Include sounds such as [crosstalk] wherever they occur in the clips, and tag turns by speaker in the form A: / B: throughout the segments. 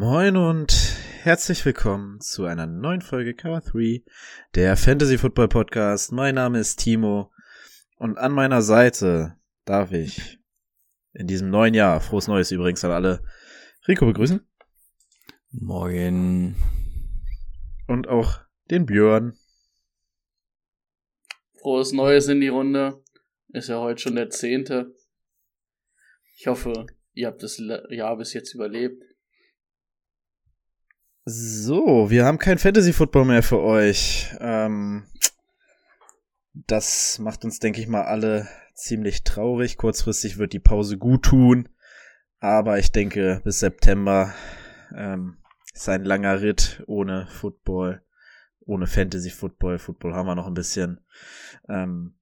A: Moin und herzlich willkommen zu einer neuen Folge Cover 3, der Fantasy Football Podcast. Mein Name ist Timo und an meiner Seite darf ich in diesem neuen Jahr, frohes Neues übrigens an alle, Rico begrüßen.
B: Morgen.
A: Und auch den Björn.
C: Frohes Neues in die Runde. Ist ja heute schon der zehnte. Ich hoffe, ihr habt das Jahr bis jetzt überlebt.
A: So, wir haben kein Fantasy Football mehr für euch. Ähm, das macht uns, denke ich mal, alle ziemlich traurig. Kurzfristig wird die Pause gut tun. Aber ich denke, bis September ähm, ist ein langer Ritt ohne Football, ohne Fantasy Football. Football haben wir noch ein bisschen. Ähm,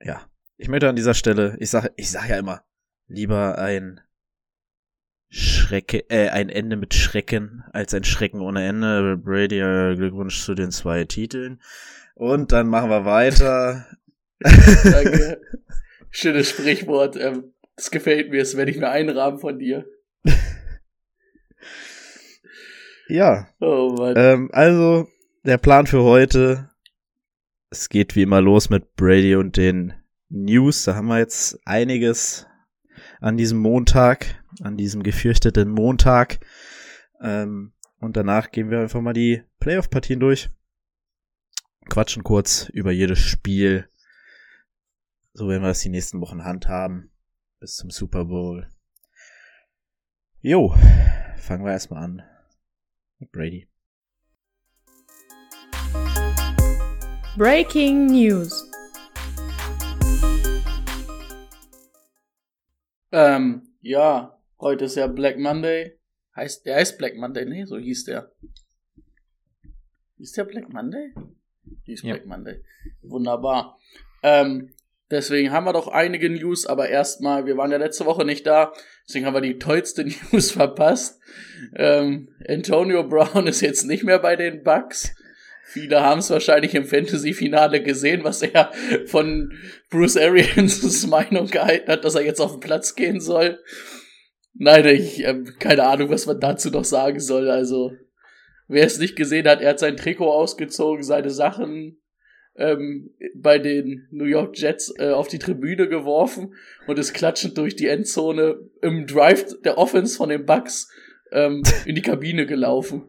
A: ja, ich möchte an dieser Stelle, ich sage, ich sage ja immer, lieber ein Schrecke, äh, ein Ende mit Schrecken als ein Schrecken ohne Ende. Brady, äh, Glückwunsch zu den zwei Titeln. Und dann machen wir weiter. [laughs]
C: Danke. [laughs] Schönes Sprichwort. Ähm, das gefällt mir. Das werde ich mir einrahmen von dir. [laughs]
A: ja.
C: Oh Mann.
A: Ähm, also, der Plan für heute. Es geht wie immer los mit Brady und den News. Da haben wir jetzt einiges an diesem Montag, an diesem gefürchteten Montag. Ähm, und danach gehen wir einfach mal die Playoff-Partien durch. Quatschen kurz über jedes Spiel. So werden wir das die nächsten Wochen handhaben. Bis zum Super Bowl. Jo, fangen wir erstmal an mit Brady.
D: Breaking News.
C: Ähm, ja, heute ist ja Black Monday. Heißt, der heißt Black Monday, nee, so hieß der. Hieß der Black Monday? Hieß
B: Ja.
C: Black Monday. Wunderbar. Ähm, deswegen haben wir doch einige News, aber erstmal, wir waren ja letzte Woche nicht da, deswegen haben wir die tollste [laughs] News verpasst. Ähm, Antonio Brown [laughs] ist jetzt nicht mehr bei den Bucks. Viele haben es wahrscheinlich im Fantasy-Finale gesehen, was er von Bruce Arians [laughs] Meinung gehalten hat, dass er jetzt auf den Platz gehen soll. Nein, ich ähm, keine Ahnung, was man dazu noch sagen soll. Also, wer es nicht gesehen hat, er hat sein Trikot ausgezogen, seine Sachen ähm, bei den New York Jets äh, auf die Tribüne geworfen und ist klatschend durch die Endzone im Drive der Offense von den Bucks ähm, [laughs] in die Kabine gelaufen.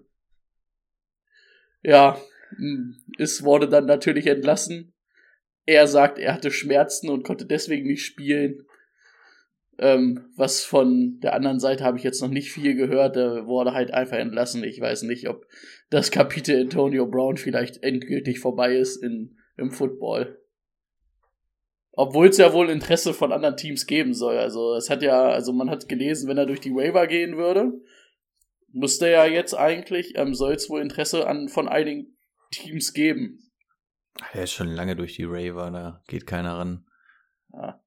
C: Ja, mh, es wurde dann natürlich entlassen. Er sagt, er hatte Schmerzen und konnte deswegen nicht spielen. Ähm, was von der anderen Seite habe ich jetzt noch nicht viel gehört. Er wurde halt einfach entlassen. Ich weiß nicht, ob das Kapitel Antonio Brown vielleicht endgültig vorbei ist in, im Football. Obwohl es ja wohl Interesse von anderen Teams geben soll. Also es hat ja, also man hat gelesen, wenn er durch die Waiver gehen würde, müsste ja jetzt eigentlich, ähm, soll es wohl Interesse an von einigen Teams geben.
B: Er ist schon lange durch die Raver, da geht keiner ran.
C: Ja.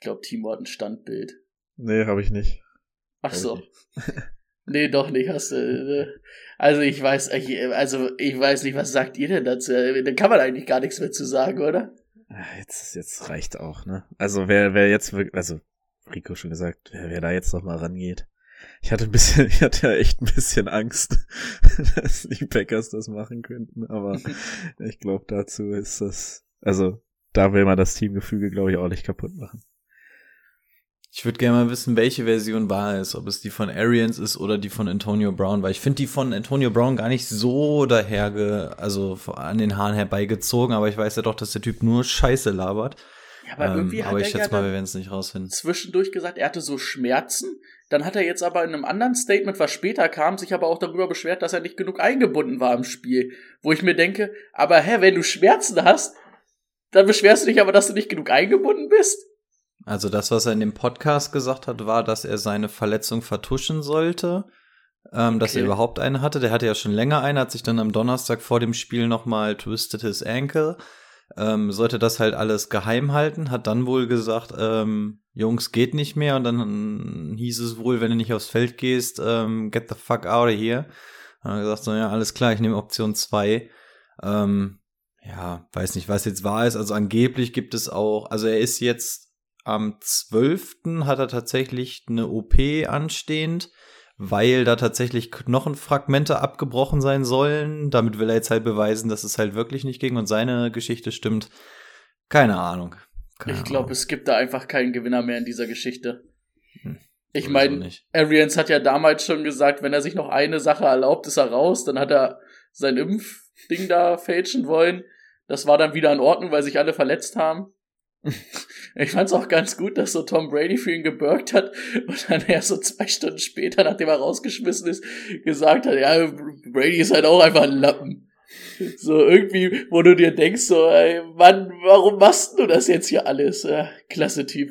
C: Ich glaube, Timo hat ein Standbild.
A: Nee, habe ich nicht.
C: Ach so. [laughs] nee, doch nicht. Hast du. äh, Also ich weiß, also ich weiß nicht, was sagt ihr denn dazu? Da kann man eigentlich gar nichts mehr zu sagen, oder?
A: Jetzt, jetzt reicht auch, ne? Also wer, wer jetzt wirklich, also Rico schon gesagt, wer, wer da jetzt noch mal rangeht. Ich hatte ein bisschen, [laughs] ich hatte ja echt ein bisschen Angst, [laughs] dass die Packers das machen könnten, aber ich glaube dazu ist das, also da will man das Teamgefüge, glaube ich, auch nicht kaputt machen.
B: Ich würde gerne mal wissen, welche Version wahr ist, ob es die von Arians ist oder die von Antonio Brown, weil ich finde die von Antonio Brown gar nicht so daherge, also an den Haaren herbeigezogen, aber ich weiß ja doch, dass der Typ nur Scheiße labert.
C: Ja, aber irgendwie
B: ähm,
C: hat
B: aber
C: er
B: ich
C: ja
B: schätze mal,
C: dann
B: wir werden es nicht rausfinden.
C: zwischendurch gesagt, er hatte so Schmerzen. Dann hat er jetzt aber in einem anderen Statement, was später kam, sich aber auch darüber beschwert, dass er nicht genug eingebunden war im Spiel. Wo ich mir denke, aber hä, wenn du Schmerzen hast, dann beschwerst du dich aber, dass du nicht genug eingebunden bist?
B: Also das, was er in dem Podcast gesagt hat, war, dass er seine Verletzung vertuschen sollte, ähm, dass
C: Okay.
B: er überhaupt eine hatte. Der hatte ja schon länger eine, hat sich dann am Donnerstag vor dem Spiel nochmal twisted his ankle. Ähm, sollte das halt alles geheim halten, hat dann wohl gesagt, ähm, Jungs, geht nicht mehr. Und dann hieß es wohl, wenn du nicht aufs Feld gehst, ähm, get the fuck out of here. Dann hat er gesagt, so, ja, alles klar, ich nehme Option 2. Ähm, ja, weiß nicht, was jetzt wahr ist. Also angeblich gibt es auch, also er ist jetzt am 12. hat er tatsächlich eine OP anstehend, weil da tatsächlich Knochenfragmente abgebrochen sein sollen. Damit will er jetzt halt beweisen, dass es halt wirklich nicht ging und seine Geschichte stimmt. Keine Ahnung. Keine
C: Ich glaube, es gibt da einfach keinen Gewinner mehr in dieser Geschichte.
B: Hm,
C: Ich meine. Arians hat ja damals schon gesagt, wenn er sich noch eine Sache erlaubt, ist er raus. Dann hat er sein Impfding da fälschen wollen. Das war dann wieder in Ordnung, weil sich alle verletzt haben. [laughs] Ich fand's auch ganz gut, dass so Tom Brady für ihn gebürgt hat und dann er so zwei Stunden später, nachdem er rausgeschmissen ist, gesagt hat, ja, Brady ist halt auch einfach ein Lappen. So irgendwie, wo du dir denkst, so, ey, Mann, warum machst du das jetzt hier alles? Ja, klasse Typ.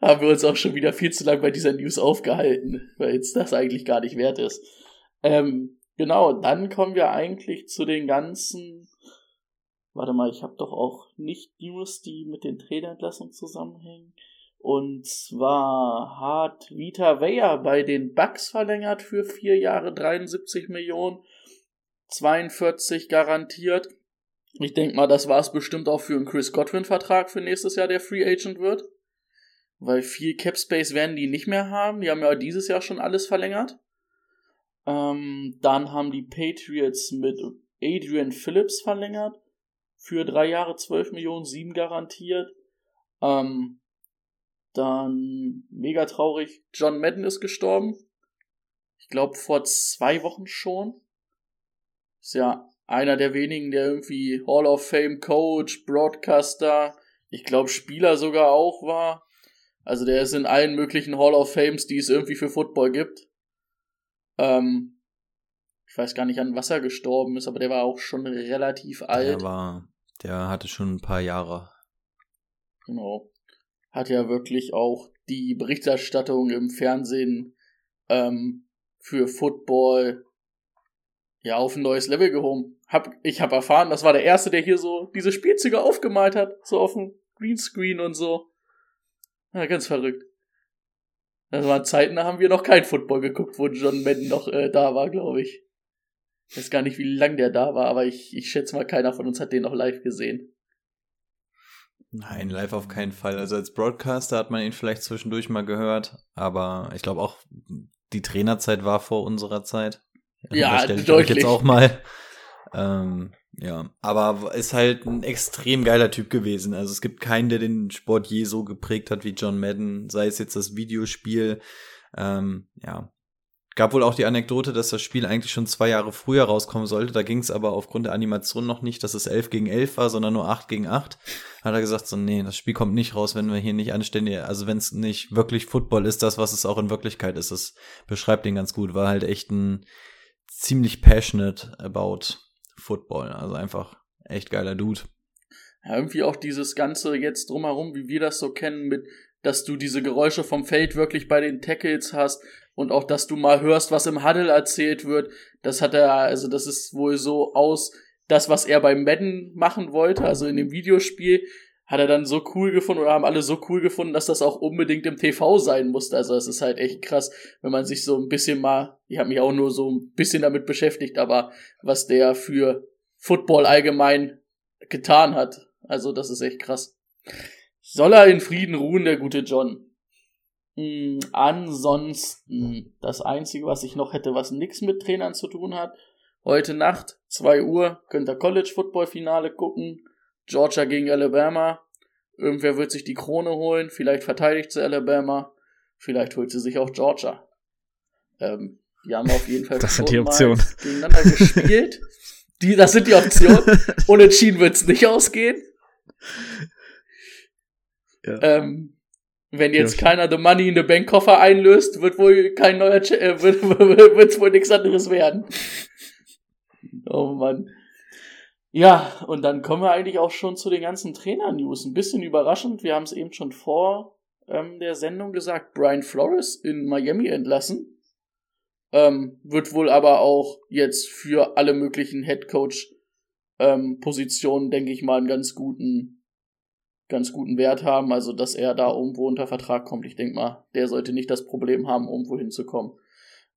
C: Haben wir uns auch schon wieder viel zu lang bei dieser News aufgehalten, weil jetzt das eigentlich gar nicht wert ist. Ähm, genau, dann kommen wir eigentlich zu den ganzen. Warte mal, ich habe doch auch nicht News, die mit den Trainerentlassungen zusammenhängen. Und zwar hat Vita Weyer bei den Bucks verlängert für vier Jahre 73 Millionen, 42 garantiert. Ich denke mal, das war es bestimmt auch für einen Chris Godwin-Vertrag für nächstes Jahr, der Free Agent wird. Weil viel Cap Space werden die nicht mehr haben. Die haben ja dieses Jahr schon alles verlängert. Ähm, dann haben die Patriots mit Adrian Phillips verlängert. Für drei Jahre 12 Millionen, sieben garantiert. Ähm, dann, mega traurig, John Madden ist gestorben. Ich glaube vor zwei Wochen schon. Ist ja einer der wenigen, der irgendwie Hall of Fame Coach, Broadcaster, ich glaube Spieler sogar auch war. Also der ist in allen möglichen Hall of Fames, die es irgendwie für Football gibt. Ähm, ich weiß gar nicht, an was er gestorben ist, aber der war auch schon relativ alt.
B: Der war, der hatte schon ein paar Jahre.
C: Genau. Hat ja wirklich auch die Berichterstattung im Fernsehen ähm, für Football ja auf ein neues Level gehoben. Hab, ich habe erfahren, das war der erste, der hier so diese Spielzüge aufgemalt hat, so auf dem Greenscreen und so. Ja, ganz verrückt. Das waren Zeiten, da haben wir noch kein Football geguckt, wo John Madden noch äh, da war, glaube ich. Ich weiß gar nicht, wie lang der da war, aber ich, ich schätze mal, keiner von uns hat den noch live gesehen.
B: Nein, live auf keinen Fall. Also als Broadcaster hat man ihn vielleicht zwischendurch mal gehört, aber ich glaube auch, die Trainerzeit war vor unserer Zeit.
C: Ja,
B: Unterstelle ich euch
C: deutlich.
B: jetzt auch mal. Ähm, ja, aber ist halt ein extrem geiler Typ gewesen. Also es gibt keinen, der den Sport je so geprägt hat wie John Madden, sei es jetzt das Videospiel. Ähm, ja, Gab wohl auch die Anekdote, dass das Spiel eigentlich schon zwei Jahre früher rauskommen sollte. Da ging es aber aufgrund der Animation noch nicht, dass es 11 gegen 11 war, sondern nur 8 gegen 8. Hat er gesagt, so, nee, das Spiel kommt nicht raus, wenn wir hier nicht anständig, also wenn es nicht wirklich Football ist, das, was es auch in Wirklichkeit ist. Das beschreibt ihn ganz gut. War halt echt ein ziemlich passionate about Football. Also einfach echt geiler Dude.
C: Ja, irgendwie auch dieses Ganze jetzt drumherum, wie wir das so kennen, mit, dass du diese Geräusche vom Feld wirklich bei den Tackles hast und auch, dass du mal hörst, was im Huddle erzählt wird. Das hat er, also das ist wohl so aus, das, was er beim Madden machen wollte, also in dem Videospiel, hat er dann so cool gefunden oder haben alle so cool gefunden, dass das auch unbedingt im TV sein musste. Also es ist halt echt krass, wenn man sich so ein bisschen mal, ich habe mich auch nur so ein bisschen damit beschäftigt, aber was der für Football allgemein getan hat. Also das ist echt krass. Soll er in Frieden ruhen, der gute John. Hm, ansonsten, das Einzige, was ich noch hätte, was nichts mit Trainern zu tun hat, heute Nacht, 2 Uhr, könnt ihr College Football Finale gucken. Georgia gegen Alabama. Irgendwer wird sich die Krone holen. Vielleicht verteidigt sie Alabama. Vielleicht holt sie sich auch Georgia. Ähm, die haben auf jeden Fall
A: Das sind die Optionen.
C: gegeneinander gespielt. Die, das sind die Optionen. [laughs] Unentschieden wird's nicht ausgehen.
A: Ja.
C: Ähm, wenn jetzt
A: Ja.
C: keiner The Money in the Bank Koffer einlöst, wird wohl kein neuer, Ch äh, [laughs] wird, wird's wohl nichts anderes werden. Oh Mann. Ja, und dann kommen wir eigentlich auch schon zu den ganzen Trainer-News. Ein bisschen überraschend, wir haben es eben schon vor ähm, der Sendung gesagt, Brian Flores in Miami entlassen. Ähm, wird wohl aber auch jetzt für alle möglichen Headcoach ähm, Positionen, denke ich mal, einen ganz guten, ganz guten Wert haben. Also, dass er da irgendwo unter Vertrag kommt. Ich denke mal, der sollte nicht das Problem haben, irgendwo hinzukommen.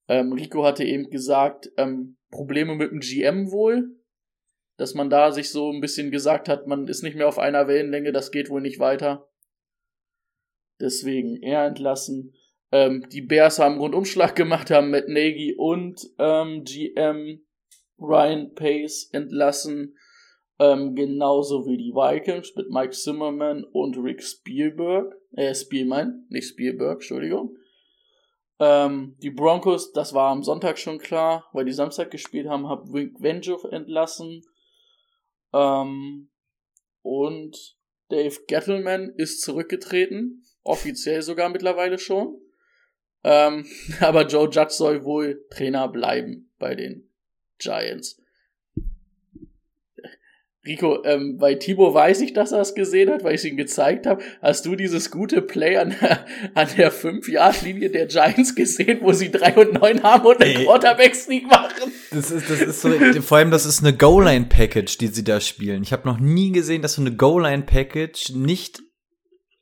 C: Ähm, Rico hatte eben gesagt, ähm, Probleme mit dem GM wohl, dass man da sich so ein bisschen gesagt hat, man ist nicht mehr auf einer Wellenlänge, das geht wohl nicht weiter. Deswegen er entlassen. Ähm, die Bears haben Rundumschlag gemacht, haben Matt Nagy und ähm, GM Ryan Pace entlassen. Ähm, genauso wie die Vikings mit Mike Zimmerman und Rick Spielberg. Äh, Spielmann, nicht Spielberg, Entschuldigung. Ähm, die Broncos, das war am Sonntag schon klar, weil die Samstag gespielt haben, hat Vic Venjo entlassen. Ähm, und Dave Gettleman ist zurückgetreten. Offiziell sogar mittlerweile schon. Ähm, [laughs] aber Joe Judge soll wohl Trainer bleiben bei den Giants. Rico, ähm, bei Timo weiß ich, dass er es gesehen hat, weil ich es ihm gezeigt habe. Hast du dieses gute Play an der, an der 5-Yard-Linie der Giants gesehen, wo sie 3 und 9 haben und einen Quarterback-Sneak machen?
B: Das ist, das ist so, vor allem, das ist eine Goal-Line-Package, die sie da spielen. Ich habe noch nie gesehen, dass so eine Goal-Line-Package nicht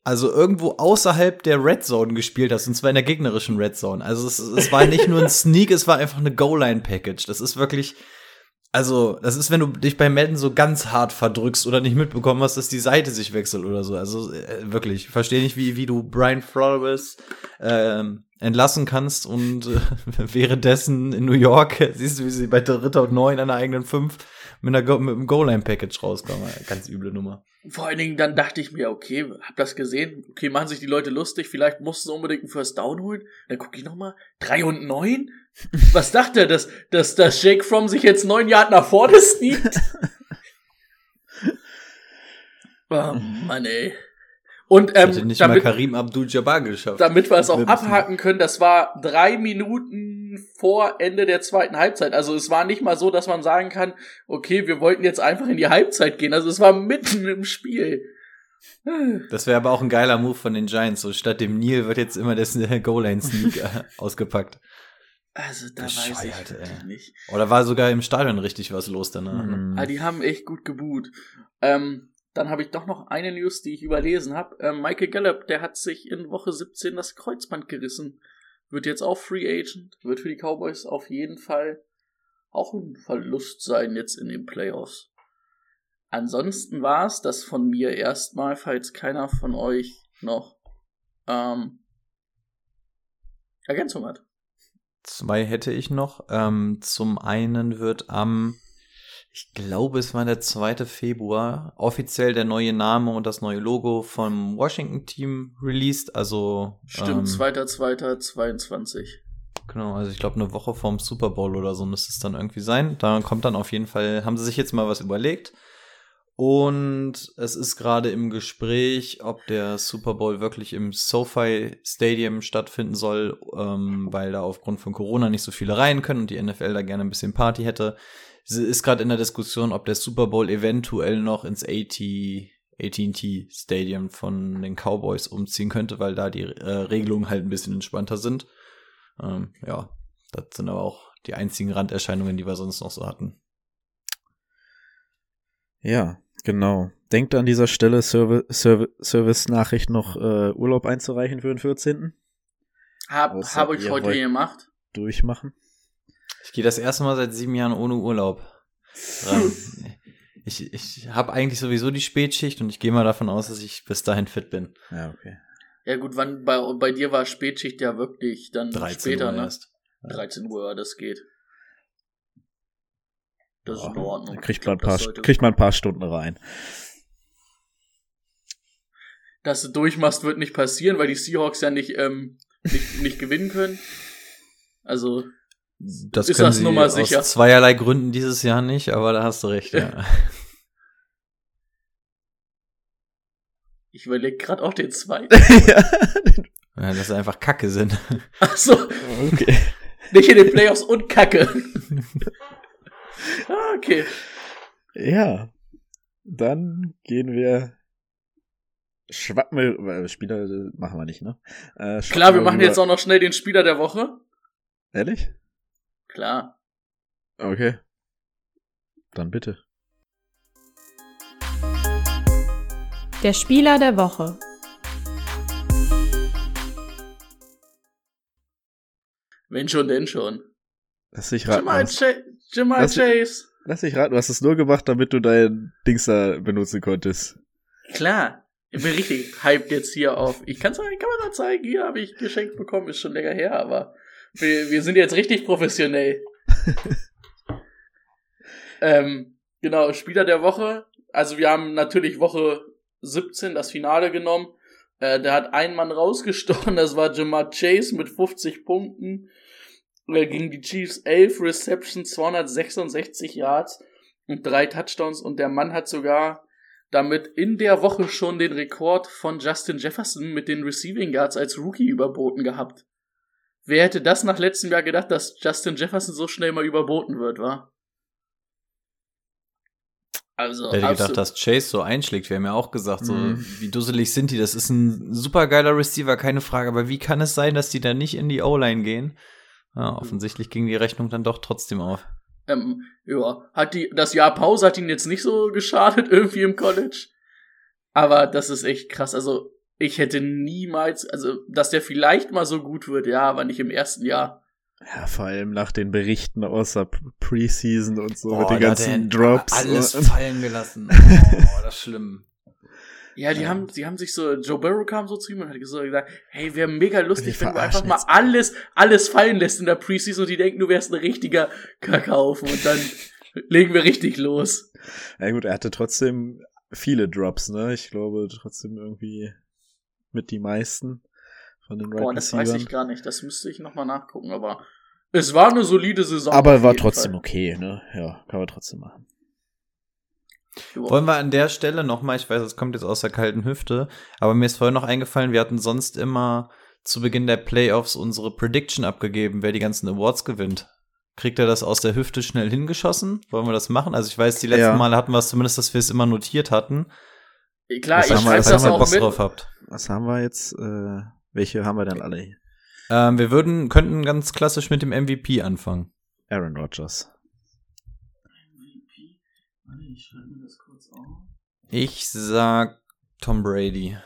B: also irgendwo außerhalb der Red Zone gespielt hast, und zwar in der gegnerischen Red Zone. Also es, es war nicht nur ein [laughs] Sneak, es war einfach eine Goal-Line-Package. Das ist wirklich, also, das ist, wenn du dich bei Madden so ganz hart verdrückst oder nicht mitbekommen hast, dass die Seite sich wechselt oder so. Also äh, wirklich, ich verstehe nicht, wie, wie du Brian Flores ähm, entlassen kannst und äh, [laughs] währenddessen in New York [laughs] siehst du, wie sie bei Dritter und Neun an der eigenen Fünf mit, einer mit einem Goal-Line-Package rauskommen. Ganz üble Nummer.
C: Vor allen Dingen dann dachte ich mir, okay, hab das gesehen, okay, machen sich die Leute lustig, vielleicht mussten sie unbedingt einen First Down holen. Dann gucke ich nochmal, drei und neun? Was dachte er, dass, dass, dass Jake Fromm sich jetzt neun Jahre nach vorne sneakt? [laughs] oh Mann, ey. Und ähm,
B: Hätte nicht
C: damit,
B: mal Karim Abdul-Jabbar geschafft.
C: damit wir es auch abhaken können, das war drei Minuten vor Ende der zweiten Halbzeit. Also es war nicht mal so, dass man sagen kann, okay, wir wollten jetzt einfach in die Halbzeit gehen. Also es war mitten im Spiel.
B: Das wäre aber auch ein geiler Move von den Giants. So statt dem Neil wird jetzt immer das Goal-Line-Sneak äh, [laughs] ausgepackt.
C: Also da weiß ich
B: Bescheuert,
C: wirklich
B: ey.
C: nicht.
B: Oder war sogar im Stadion richtig was los danach? ne?
A: Mhm.
C: Ah, die haben echt gut geboot. Ähm, dann habe ich doch noch eine News, die ich überlesen habe. Ähm, Michael Gallup, der hat sich in Woche 17 das Kreuzband gerissen. Wird jetzt auch Free Agent. Wird für die Cowboys auf jeden Fall auch ein Verlust sein jetzt in den Playoffs. Ansonsten war es das von mir erstmal, falls keiner von euch noch ähm, Ergänzung hat.
B: Zwei hätte ich noch. Ähm, zum einen wird am, ich glaube, es war der 2. Februar, offiziell der neue Name und das neue Logo vom Washington-Team released. Also
C: Stimmt,
B: ähm,
C: 2.2.22.
B: Genau, also ich glaube eine Woche vorm Super Bowl oder so müsste es dann irgendwie sein. Da kommt dann auf jeden Fall, haben sie sich jetzt mal was überlegt. Und es ist gerade im Gespräch, ob der Super Bowl wirklich im SoFi Stadium stattfinden soll, ähm, weil da aufgrund von Corona nicht so viele rein können und die NFL da gerne ein bisschen Party hätte. Sie ist gerade in der Diskussion, ob der Super Bowl eventuell noch ins AT AT&T Stadium von den Cowboys umziehen könnte, weil da die äh, Regelungen halt ein bisschen entspannter sind. Ähm, ja, das sind aber auch die einzigen Randerscheinungen, die wir sonst noch so hatten.
A: Ja, genau. Denkt an dieser Stelle Serv Serv Service-Nachricht noch äh, Urlaub einzureichen für den 14.
C: Hab,
A: Außer
C: hab ich heute gemacht.
A: Durchmachen.
B: Ich gehe das erste Mal seit sieben Jahren ohne Urlaub. [laughs] ich ich habe eigentlich sowieso die Spätschicht und ich gehe mal davon aus, dass ich bis dahin fit bin.
A: Ja, okay.
C: Ja gut, wann bei, bei dir war Spätschicht ja wirklich dann
B: 13
C: später,
B: Uhr
C: ne?
B: erst.
C: 13 Uhr, das geht. Das ist in Ordnung.
A: Kriegt man, ein
C: glaub,
A: paar,
C: sollte-
A: kriegt man ein paar Stunden rein.
C: Dass du durchmachst, wird nicht passieren, weil die Seahawks ja nicht, ähm, nicht, nicht gewinnen können. Also,
B: Das
C: Ist
B: können
C: das
B: sie
C: Nummer
B: aus
C: sicher?
B: zweierlei Gründen dieses Jahr nicht, aber da hast du recht. Ja. [laughs]
C: ich überlege gerade auch den zweiten. [laughs]
A: ja.
B: ja, dass sie einfach Kacke sind.
C: Achso,
A: Okay.
C: nicht in den Playoffs und Kacke. [laughs] [laughs] Ah, okay.
A: Ja. Dann gehen wir schwappen wir, äh, Spieler äh, machen wir nicht, ne? Äh, schwappen
C: Klar, wir machen
A: rüber-
C: jetzt auch noch schnell den Spieler der Woche.
A: Ehrlich?
C: Klar.
A: Okay. Dann bitte.
E: Der Spieler der Woche.
C: Wenn schon, denn schon.
A: Lass dich raten.
C: Jamal, Cha Jamal
A: Was-
C: Chase.
A: Lass dich raten, du hast es nur gemacht, damit du dein Dings da benutzen konntest.
C: Klar. Ich bin richtig hyped jetzt hier auf. Ich kann's mal in die Kamera zeigen. Hier habe ich geschenkt bekommen. Ist schon länger her, aber wir, wir sind jetzt richtig professionell. [laughs] ähm, genau, Spieler der Woche. Also wir haben natürlich Woche 17 das Finale genommen. Äh, der hat einen Mann rausgestochen. Das war Jamar Chase mit 50 Punkten. Gegen die Chiefs 11 Receptions, 266 Yards und drei Touchdowns. Und der Mann hat sogar damit in der Woche schon den Rekord von Justin Jefferson mit den Receiving Yards als Rookie überboten gehabt. Wer hätte das nach letztem Jahr gedacht, dass Justin Jefferson so schnell mal überboten wird, war? Also,
B: Wer hätte
C: absolut-
B: gedacht, dass Chase so einschlägt? Wir haben ja auch gesagt, so
A: Mhm.
B: wie dusselig sind die. Das ist ein super geiler Receiver, keine Frage. Aber wie kann es sein, dass die da nicht in die O-Line gehen? Ja, offensichtlich ging die Rechnung dann doch trotzdem auf.
C: Ähm, ja, hat die, das Jahr Pause hat ihn jetzt nicht so geschadet [laughs] irgendwie im College. Aber das ist echt krass. Also, ich hätte niemals, also, dass der vielleicht mal so gut wird, ja, aber nicht im ersten Jahr.
A: Ja, vor allem nach den Berichten außer Preseason und so
B: Boah,
A: mit den ganzen
B: er
A: Drops.
B: Alles fallen gelassen. [laughs] Oh, das ist schlimm.
C: Ja, die
B: Ja.
C: haben, die haben sich so, Joe Burrow kam so zu ihm und hat so gesagt, hey, wäre mega lustig, wenn du einfach mal
A: jetzt
C: alles, alles fallen lässt in der Preseason und die denken, du wärst ein richtiger Kackhaufen und dann [laughs] legen wir richtig los.
A: Ja gut, er hatte trotzdem viele Drops, ne? Ich glaube trotzdem irgendwie mit die meisten von den Right
C: Boah, das weiß ich gar nicht, das müsste ich nochmal nachgucken, aber es war eine solide Saison.
A: Aber war trotzdem
C: Fall.
A: okay, ne? Ja, kann man trotzdem machen.
B: Wollen wir an der Stelle nochmal, ich weiß, es kommt jetzt aus der kalten Hüfte, aber mir ist vorhin noch eingefallen, wir hatten sonst immer zu Beginn der Playoffs unsere Prediction abgegeben, wer die ganzen Awards gewinnt. Kriegt er das aus der Hüfte schnell hingeschossen? Wollen wir das machen? Also ich weiß, die letzten
A: Ja.
B: Male hatten wir es zumindest, dass wir es immer notiert hatten.
C: Klar,
A: Das
C: ich schreibe
A: das
C: auch
B: Bock
C: mit.
B: drauf habt.
A: Was haben wir jetzt? Äh, welche haben wir denn alle? hier?
B: Ähm, wir würden, könnten ganz klassisch mit dem MVP anfangen.
A: Aaron Rodgers.
C: MVP. Warte, ich schreibe mir das kurz auf.
B: Ich sag Tom Brady.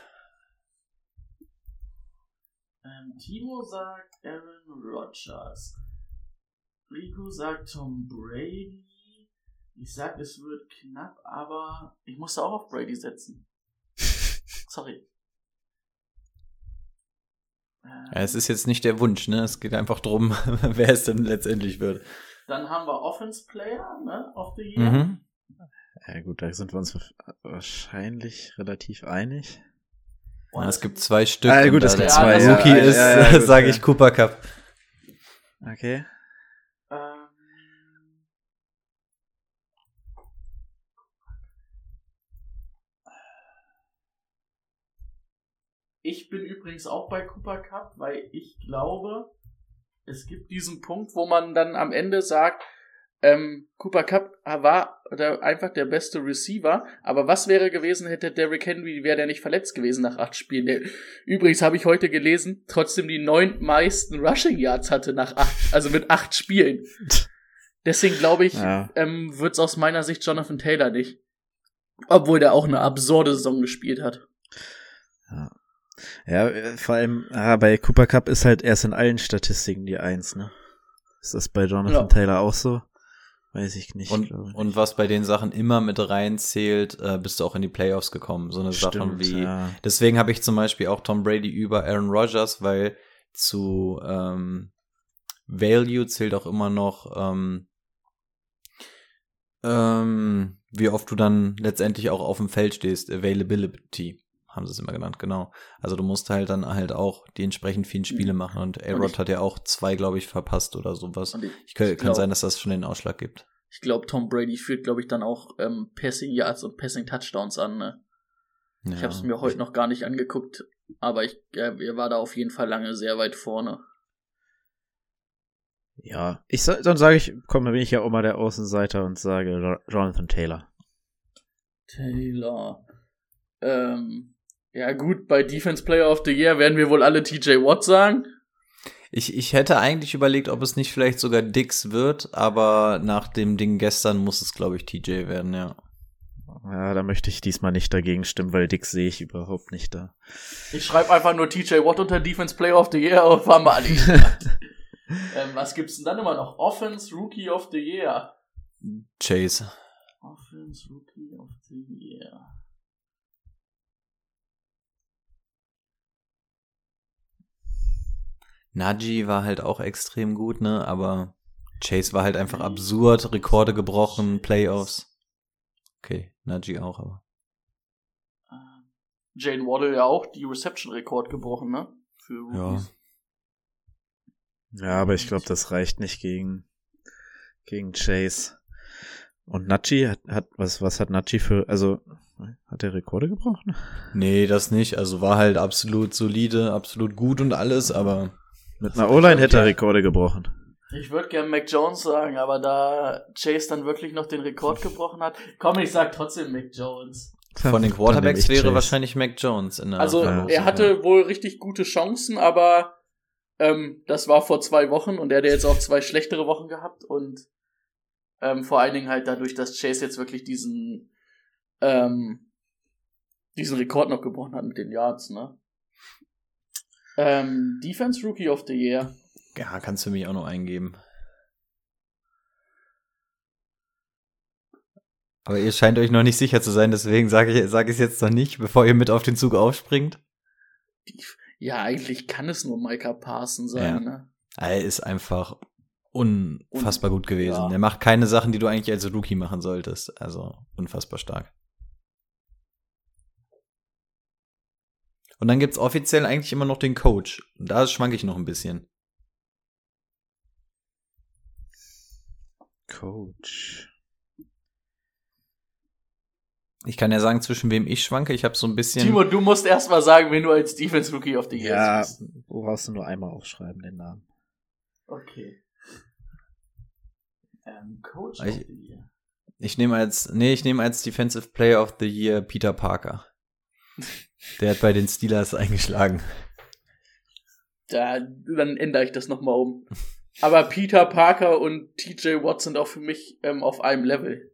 C: Ähm, Timo sagt Aaron Rodgers. Rico sagt Tom Brady. Ich sag, es wird knapp, aber ich musste auch auf Brady setzen. [laughs] Sorry. Ähm,
B: Ja, es ist jetzt nicht der Wunsch, ne? Es geht einfach drum, [laughs] wer es denn letztendlich wird.
C: Dann haben wir Offense Player, ne, of the Year.
B: Mhm.
A: Ja gut, da sind wir uns wahrscheinlich relativ einig.
B: Ja, es gibt zwei Stück.
A: Ah, gut,
B: und
A: es
C: gibt zwei, ja.
B: Rookie
A: Ja,
B: ist,
A: ja, [laughs] ja, gut,
B: sage
A: ja.
B: ich Cooper Cup.
A: Okay.
C: Ähm, ich bin übrigens auch bei Cooper Cup, weil ich glaube, es gibt diesen Punkt, wo man dann am Ende sagt, ähm, Cooper Cup war einfach der beste Receiver, aber was wäre gewesen, hätte Derrick Henry, wäre der nicht verletzt gewesen nach acht Spielen. Der, übrigens habe ich heute gelesen, trotzdem die neun meisten Rushing Yards hatte nach acht, also mit acht Spielen. Deswegen glaube ich,
A: Ja.
C: ähm, wird's aus meiner Sicht Jonathan Taylor nicht. Obwohl der auch eine absurde Saison gespielt hat.
A: Ja, äh, vor allem, ah, bei Cooper Cup ist halt erst in allen Statistiken die Eins, ne? Ist das bei Jonathan
C: Ja.
A: Taylor auch so? Weiß ich nicht.
B: Und,
A: ich.
B: und was bei den Sachen immer mit reinzählt, äh, bist du auch in die Playoffs gekommen. So eine Sachen
A: Stimmt,
B: wie.
A: ja.
B: Deswegen habe ich zum Beispiel auch Tom Brady über Aaron Rodgers, weil zu ähm, Value zählt auch immer noch, ähm, ähm, wie oft du dann letztendlich auch auf dem Feld stehst. Availability haben sie es immer genannt, genau. Also du musst halt dann halt auch die entsprechend vielen Spiele machen und A-Rod
C: ich-
B: hat ja auch zwei, glaube ich, verpasst oder sowas.
C: Ich,
B: Ich kann,
C: ich
B: kann
C: glaub-
B: sein, dass das schon den Ausschlag gibt.
C: Ich glaube, Tom Brady führt, glaube ich, dann auch ähm, Passing Yards und Passing Touchdowns an. Ne?
B: Ja.
C: Ich habe es mir heute noch gar nicht angeguckt, aber ich, äh, er war da auf jeden Fall lange sehr weit vorne.
A: Ja, ich dann sage ich, komm, dann bin ich ja auch mal der Außenseiter und sage Jo- Jonathan Taylor.
C: Taylor. Ähm, Ja, gut, bei Defense Player of the Year werden wir wohl alle TJ Watt sagen.
B: Ich, ich hätte eigentlich überlegt, ob es nicht vielleicht sogar Dix wird, aber nach dem Ding gestern muss es, glaube ich, TJ werden, ja.
A: Ja, da möchte ich diesmal nicht dagegen stimmen, weil Dix sehe ich überhaupt nicht da.
C: Ich schreibe einfach nur TJ Watt unter Defense Player of the Year und fahren wir alle. ähm, was gibt's denn dann immer noch? Offense Rookie of the Year.
B: Chase.
C: Offense Rookie of the Year.
B: Najee war halt auch extrem gut, ne? Aber Chase war halt einfach absurd, Rekorde gebrochen, Playoffs. Okay, Najee auch, aber.
C: Jane Waddle ja auch die Reception-Rekord gebrochen, ne? Für
B: Ja.
C: Rookies.
A: Ja, aber ich glaube, das reicht nicht gegen, gegen Chase. Und Nachi hat, hat was, was hat Nachi für, also, hat er Rekorde gebrochen?
B: Nee, das nicht. Also war halt absolut solide, absolut gut und alles, aber
A: Mit einer O-Line hätte er Rekorde gebrochen.
C: Ich würde gern Mac Jones sagen, aber da Chase dann wirklich noch den Rekord gebrochen hat, komm, ich sag trotzdem Mac Jones.
B: von den Quarterbacks wäre
A: Chase.
B: wahrscheinlich Mac Jones in der
C: Also
A: ja,
C: er hatte wohl richtig gute Chancen, aber ähm, das war vor zwei Wochen und er hat jetzt auch zwei schlechtere Wochen gehabt und ähm, vor allen Dingen halt dadurch, dass Chase jetzt wirklich diesen ähm, diesen Rekord noch gebrochen hat mit den Yards, ne? Ähm, Defense Rookie of the Year.
B: Ja, kannst du mich auch noch eingeben. Aber ihr scheint euch noch nicht sicher zu sein, deswegen sage ich sag es jetzt noch nicht, bevor ihr mit auf den Zug aufspringt.
C: Ja, eigentlich kann es nur Micah Parson sein,
B: Ja.
C: ne?
B: Er ist einfach unfassbar gut gewesen.
C: ja.
B: Er macht keine Sachen, die du eigentlich als Rookie machen solltest. Also unfassbar stark. Und dann gibt's offiziell eigentlich immer noch den Coach. Und da schwank ich noch ein bisschen.
A: Coach.
B: Ich kann ja sagen, zwischen wem ich schwanke. Ich habe so ein bisschen.
C: Timo, du musst erst mal sagen, wen du als Defense Rookie of the Year
A: Ja,
C: siehst.
A: wo brauchst du nur einmal aufschreiben, den Namen?
C: Okay. Ähm, Coach
B: Ich-
C: of the Year.
B: Ich nehme als, nee, ich nehme als Defensive Player of the Year Peter Parker. [laughs] Der hat bei den Steelers eingeschlagen.
C: Da, dann ändere ich das nochmal um. Aber Peter Parker und TJ Watt sind auch für mich ähm, auf einem Level.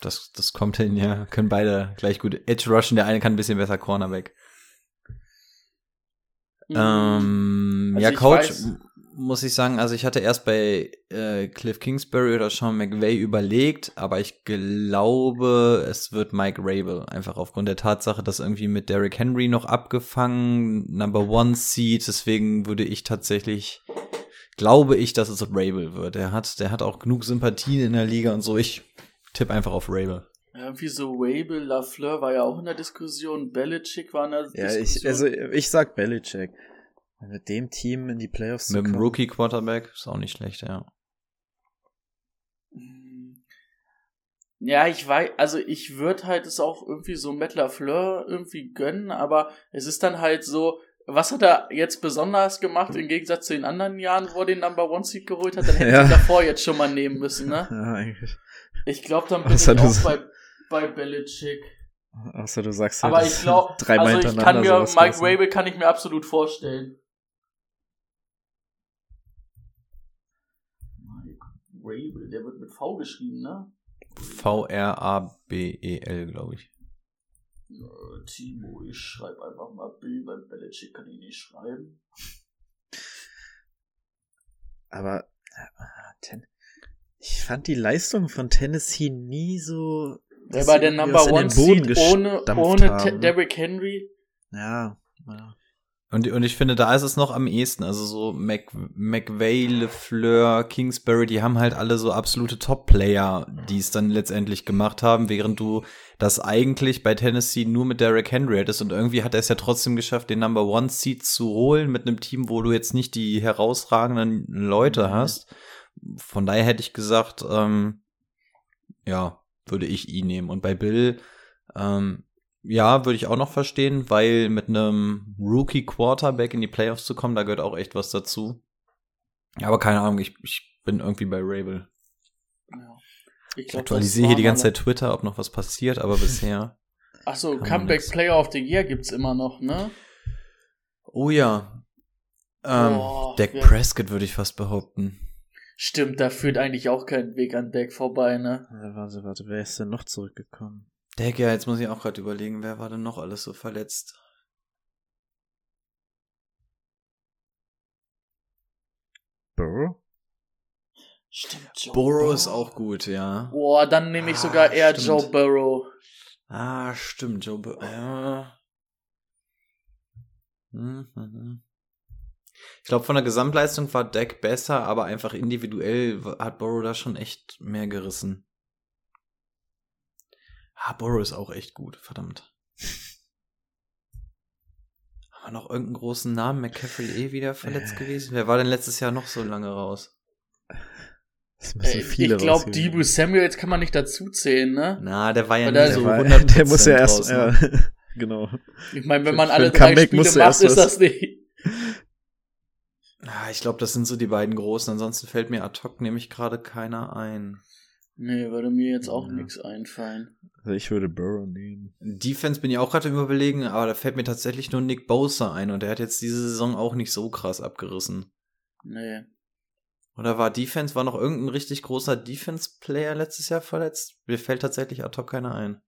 B: Das, das kommt hin, ja. Können beide gleich gut Edge rushen. Der eine kann ein bisschen besser Cornerback. Ähm,
C: Also
B: ja, Coach,
C: weiß-
B: muss ich sagen, also ich hatte erst bei äh, Cliff Kingsbury oder Sean McVay überlegt, aber ich glaube, es wird Mike Rabel. Einfach aufgrund der Tatsache, dass irgendwie mit Derrick Henry noch abgefangen, Number One Seed, deswegen würde ich tatsächlich, glaube ich, dass es Rabel wird. Der hat, der hat auch genug Sympathien in der Liga und so. Ich tippe einfach auf Rabel.
C: Irgendwie so Wabel, Lafleur war ja auch in der Diskussion, Belichick war in der
A: Ja,
C: Diskussion.
A: ich, also ich sag Belichick. Mit dem Team in die Playoffs zu
B: Mit dem
A: kommen.
B: Rookie Quarterback ist auch nicht schlecht, ja.
C: Hm. Ja, ich weiß, also ich würde halt es auch irgendwie so Matt LaFleur irgendwie gönnen, aber es ist dann halt so, was hat er jetzt besonders gemacht im Gegensatz zu den anderen Jahren, wo er den Number One Seed geholt hat? Dann hätte
A: Ja.
C: ich davor jetzt schon mal nehmen müssen, ne? [laughs]
A: Ja, eigentlich.
C: Ich glaube, dann bin
A: Außer
C: ich auch bei, bei Belichick.
A: Außer du sagst halt,
C: Aber ich glaube, [laughs] also ich kann
A: hintereinander
C: mir, Mike. Rabel kann ich mir absolut vorstellen. Mike Rabel, der wird mit V geschrieben, ne?
B: V-R-A-B-E-L, glaube ich.
C: Äh, Timo, ich schreibe einfach mal Bill, weil Belichick kann ich nicht schreiben.
A: Aber äh, Ten ich fand die Leistung von Tennessee nie so.
C: Wer war der Number One Seed ohne, ohne
A: ne?
C: Derrick Henry?
A: Ja. ja.
B: Und, und ich finde, da ist es noch am ehesten. Also so Mc, McVay, LeFleur, Kingsbury, die haben halt alle so absolute Top-Player, die es dann letztendlich gemacht haben, während du das eigentlich bei Tennessee nur mit Derrick Henry hättest. Und irgendwie hat er es ja trotzdem geschafft, den Number One Seed zu holen mit einem Team, wo du jetzt nicht die herausragenden Leute
C: Mhm.
B: hast. Von daher hätte ich gesagt, ähm, ja, würde ich ihn nehmen. Und bei Bill, ähm, ja, würde ich auch noch verstehen, weil mit einem Rookie Quarterback in die Playoffs zu kommen, da gehört auch echt was dazu. Aber keine Ahnung, ich, ich bin irgendwie bei Rabel.
C: Ja. Ich
B: aktualisiere hier die ganze Zeit Twitter, ob noch was passiert, aber [laughs] bisher.
C: Achso, Comeback. Player of the Year gibt's immer noch, ne?
B: Oh ja. Ähm,
C: Boah,
B: Dak
C: wer-
B: Prescott würde ich fast behaupten.
C: Stimmt, da führt eigentlich auch kein Weg an Deck vorbei, ne?
A: Warte, warte, wer ist denn noch zurückgekommen?
B: Dak, ja, jetzt muss ich auch gerade überlegen, wer war denn noch alles so verletzt?
A: Burrow?
C: Stimmt, Joe
B: Burrow ist auch gut, ja.
C: Boah, dann nehme ich
B: Ah,
C: sogar eher
B: stimmt.
C: Joe Burrow.
B: Ah, stimmt, Joe Bur ja. Mhm. Ich glaube, von der Gesamtleistung war Dak besser, aber einfach individuell hat Burrow da schon echt mehr gerissen. Ah, Burrow ist auch echt gut, verdammt. [laughs] Haben wir noch irgendeinen großen Namen? McCaffrey eh wieder verletzt gewesen? Wer war denn letztes Jahr noch so lange raus?
A: Das müssen
C: Ey,
A: viele
C: ich glaube. Debo Samuels kann man nicht dazu zählen, ne?
B: Na, der war ja
C: der-
B: so
A: der, war,
B: 100%
A: der muss ja erst,
B: raus, [laughs]
A: ja, genau.
C: Ich meine, wenn
A: Für-
C: man
A: für
C: alle
A: ein
C: drei Spiele macht,
A: erst
C: ist
A: was-
C: das nicht.
B: Ah, ich glaube, das sind so die beiden großen. Ansonsten fällt mir ad hoc nämlich gerade keiner ein.
C: Nee, würde mir jetzt auch
A: Ja.
C: nichts einfallen.
A: Also ich würde Burrow nehmen.
B: Defense bin ich auch gerade im Überlegen, aber da fällt mir tatsächlich nur Nick Bosa ein und der hat jetzt diese Saison auch nicht so krass abgerissen.
C: Nee.
B: Oder war Defense, war noch irgendein richtig großer Defense-Player letztes Jahr verletzt? Mir fällt tatsächlich ad hoc keiner ein.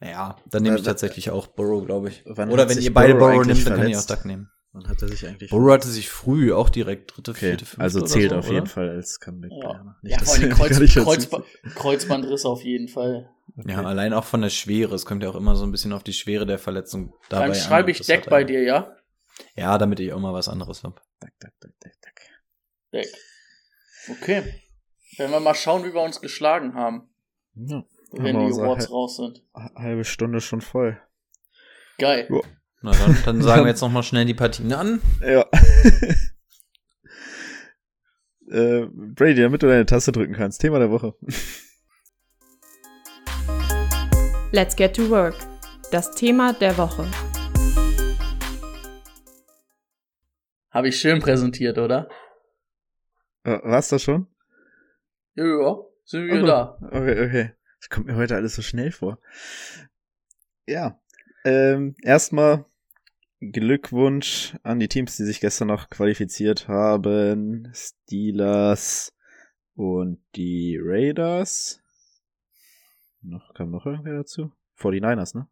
B: Ja, dann nehme ich tatsächlich auch Burrow, glaube ich.
A: wann
B: Oder wenn ihr beide
A: Burrow
B: Burrow nehmt, dann kann ich auch? Duck nehmen.
A: Wann hat er sich eigentlich
B: Burrow hatte sich früh auch direkt dritte,
A: Okay,
B: vierte, fünfte
A: also zählt
B: so,
A: auf
B: oder?
A: jeden Fall als Comeback.
C: Ja,
A: Nicht,
C: ja vor [laughs] allem Kreuz, Kreuzba. Kreuzbandriss auf jeden Fall.
B: Ja, allein auch von der Schwere. Es kommt ja auch immer so ein bisschen auf die Schwere der Verletzung dabei
C: Dann
B: an.
C: schreibe ich Deck bei dir, ja?
B: Ja, damit ich auch mal was anderes hab.
A: Dack, dack, dack, dack, dack.
C: Deck. Okay. Werden wir mal schauen, wie wir uns geschlagen haben,
A: Ja,
C: wenn die Awards raus sind.
A: halbe Stunde schon voll.
C: Geil.
A: Ja.
B: Na dann, dann sagen wir [laughs] jetzt noch mal schnell die Partien an.
A: Ja. [laughs] äh, Brady, damit du deine Taste drücken kannst. Thema der Woche.
E: Let's get to work. Das Thema der Woche.
C: Habe ich schön präsentiert, oder?
A: Äh, war's das schon?
C: Ja, ja. Sind wir
A: Oh,
C: da.
A: Okay, okay. Das kommt mir heute alles so schnell vor. Ja. Ähm, erstmal Glückwunsch an die Teams, die sich gestern noch qualifiziert haben. Steelers und die Raiders. Noch, kam noch irgendwer dazu? 49ers, ne?